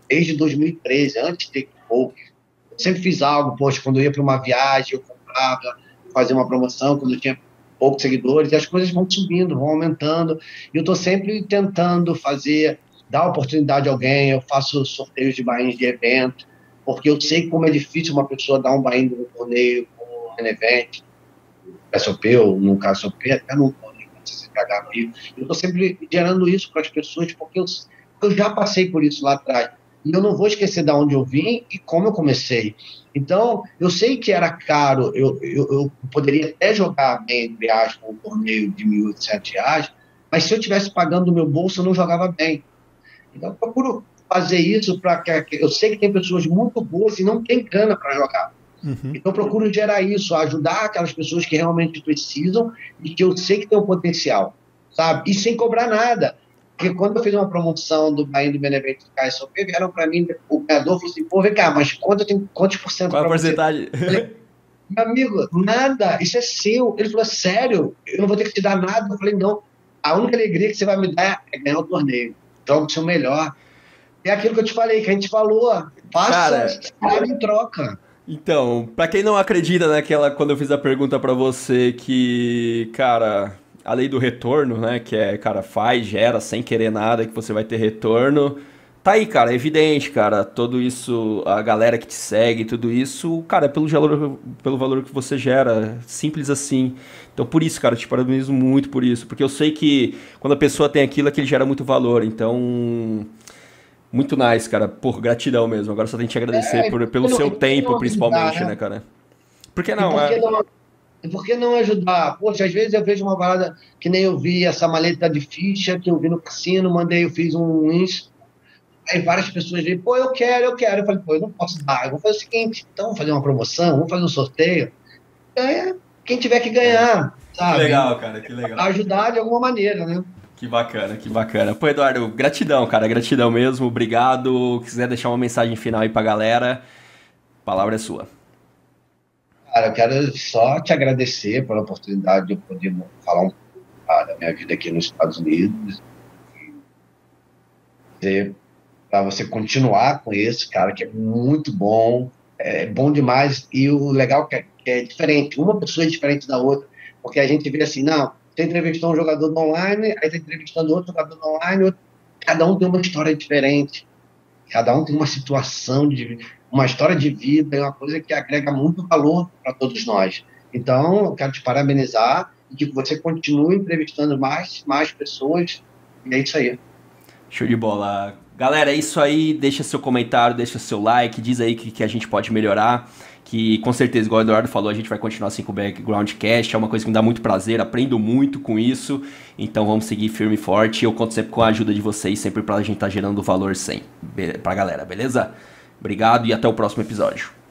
desde 2013, antes de pouco. Eu sempre fiz algo, poxa, quando eu ia para uma viagem, eu comprava, fazia uma promoção, quando eu tinha poucos seguidores, e as coisas vão subindo, vão aumentando. E eu estou sempre tentando fazer, dar oportunidade a alguém, eu faço sorteios de bainhas de evento, porque eu sei como é difícil uma pessoa dar um bainho no torneio, um evento, SOP, ou no caso SOP, até no CCH Eu estou sempre gerando isso para as pessoas, porque eu, eu já passei por isso lá atrás. E eu não vou esquecer de onde eu vim e como eu comecei. Então, eu sei que era caro, eu, eu, eu poderia até jogar bem, entre aspas, um torneio de R$ 1.800, mas se eu tivesse pagando do meu bolso, eu não jogava bem. Então, eu procuro fazer isso para que. Eu sei que tem pessoas muito boas e não tem grana para jogar. Uhum. Então, eu procuro gerar isso, ajudar aquelas pessoas que realmente precisam e que eu sei que tem um potencial, sabe? E sem cobrar nada. Porque quando eu fiz uma promoção do Bahia do Benevento do KSOP, vieram para mim, o ganhador falou assim: pô, vem cá, mas quanto, tem, quantos por cento? Qual a porcentagem? Meu amigo, nada, isso é seu. Ele falou: sério, eu não vou ter que te dar nada. Eu falei: não, a única alegria que você vai me dar é ganhar o torneio. Joga o seu melhor. É aquilo que eu te falei, que a gente falou. Passa Cara, em troca. Então, para quem não acredita naquela quando eu fiz a pergunta para você que, cara, a lei do retorno, né, que é, cara, faz, gera sem querer nada que você vai ter retorno. Tá aí, cara, é evidente, cara, tudo isso, a galera que te segue, tudo isso, cara, é pelo valor, pelo valor que você gera, simples assim. Então, por isso, cara, eu te parabenizo muito por isso, porque eu sei que quando a pessoa tem aquilo, é que ele gera muito valor. Então, muito nice, cara. Por gratidão mesmo. Agora só tem que te agradecer é, por, pelo seu tempo, principalmente, né? né, cara? Por que não? por que, é... não, por que não ajudar? Poxa, às vezes eu vejo uma parada que nem eu vi, essa maleta de ficha que eu vi no cassino, mandei, eu fiz um ins. Aí várias pessoas dizem, pô, eu quero, eu quero. Eu falei, pô, eu não posso dar. Eu vou fazer o seguinte, então vamos fazer uma promoção, vamos fazer um sorteio. É quem tiver que ganhar, sabe? Que legal, cara, que legal. Ajudar de alguma maneira, né? Que bacana, que bacana. Pô, Eduardo, gratidão, cara, gratidão mesmo, obrigado. Se quiser deixar uma mensagem final aí pra galera, a palavra é sua. Cara, eu quero só te agradecer pela oportunidade de eu poder falar um pouco da minha vida aqui nos Estados Unidos. Para você continuar com esse, cara, que é muito bom, é bom demais. E o legal é que é diferente, uma pessoa é diferente da outra, porque a gente vê assim, não você entrevistou um jogador do online, aí está entrevistando outro jogador do online, outro... cada um tem uma história diferente, cada um tem uma situação, de uma história de vida, é uma coisa que agrega muito valor para todos nós. Então, eu quero te parabenizar e que você continue entrevistando mais, mais pessoas, e é isso aí. Show de bola. Galera, é isso aí. Deixa seu comentário, deixa seu like, diz aí que, que a gente pode melhorar que com certeza, igual o Eduardo falou, a gente vai continuar assim com o Background Cast, é uma coisa que me dá muito prazer, aprendo muito com isso, então vamos seguir firme e forte, eu conto sempre com a ajuda de vocês, sempre pra gente estar tá gerando valor sempre, pra galera, beleza? Obrigado e até o próximo episódio.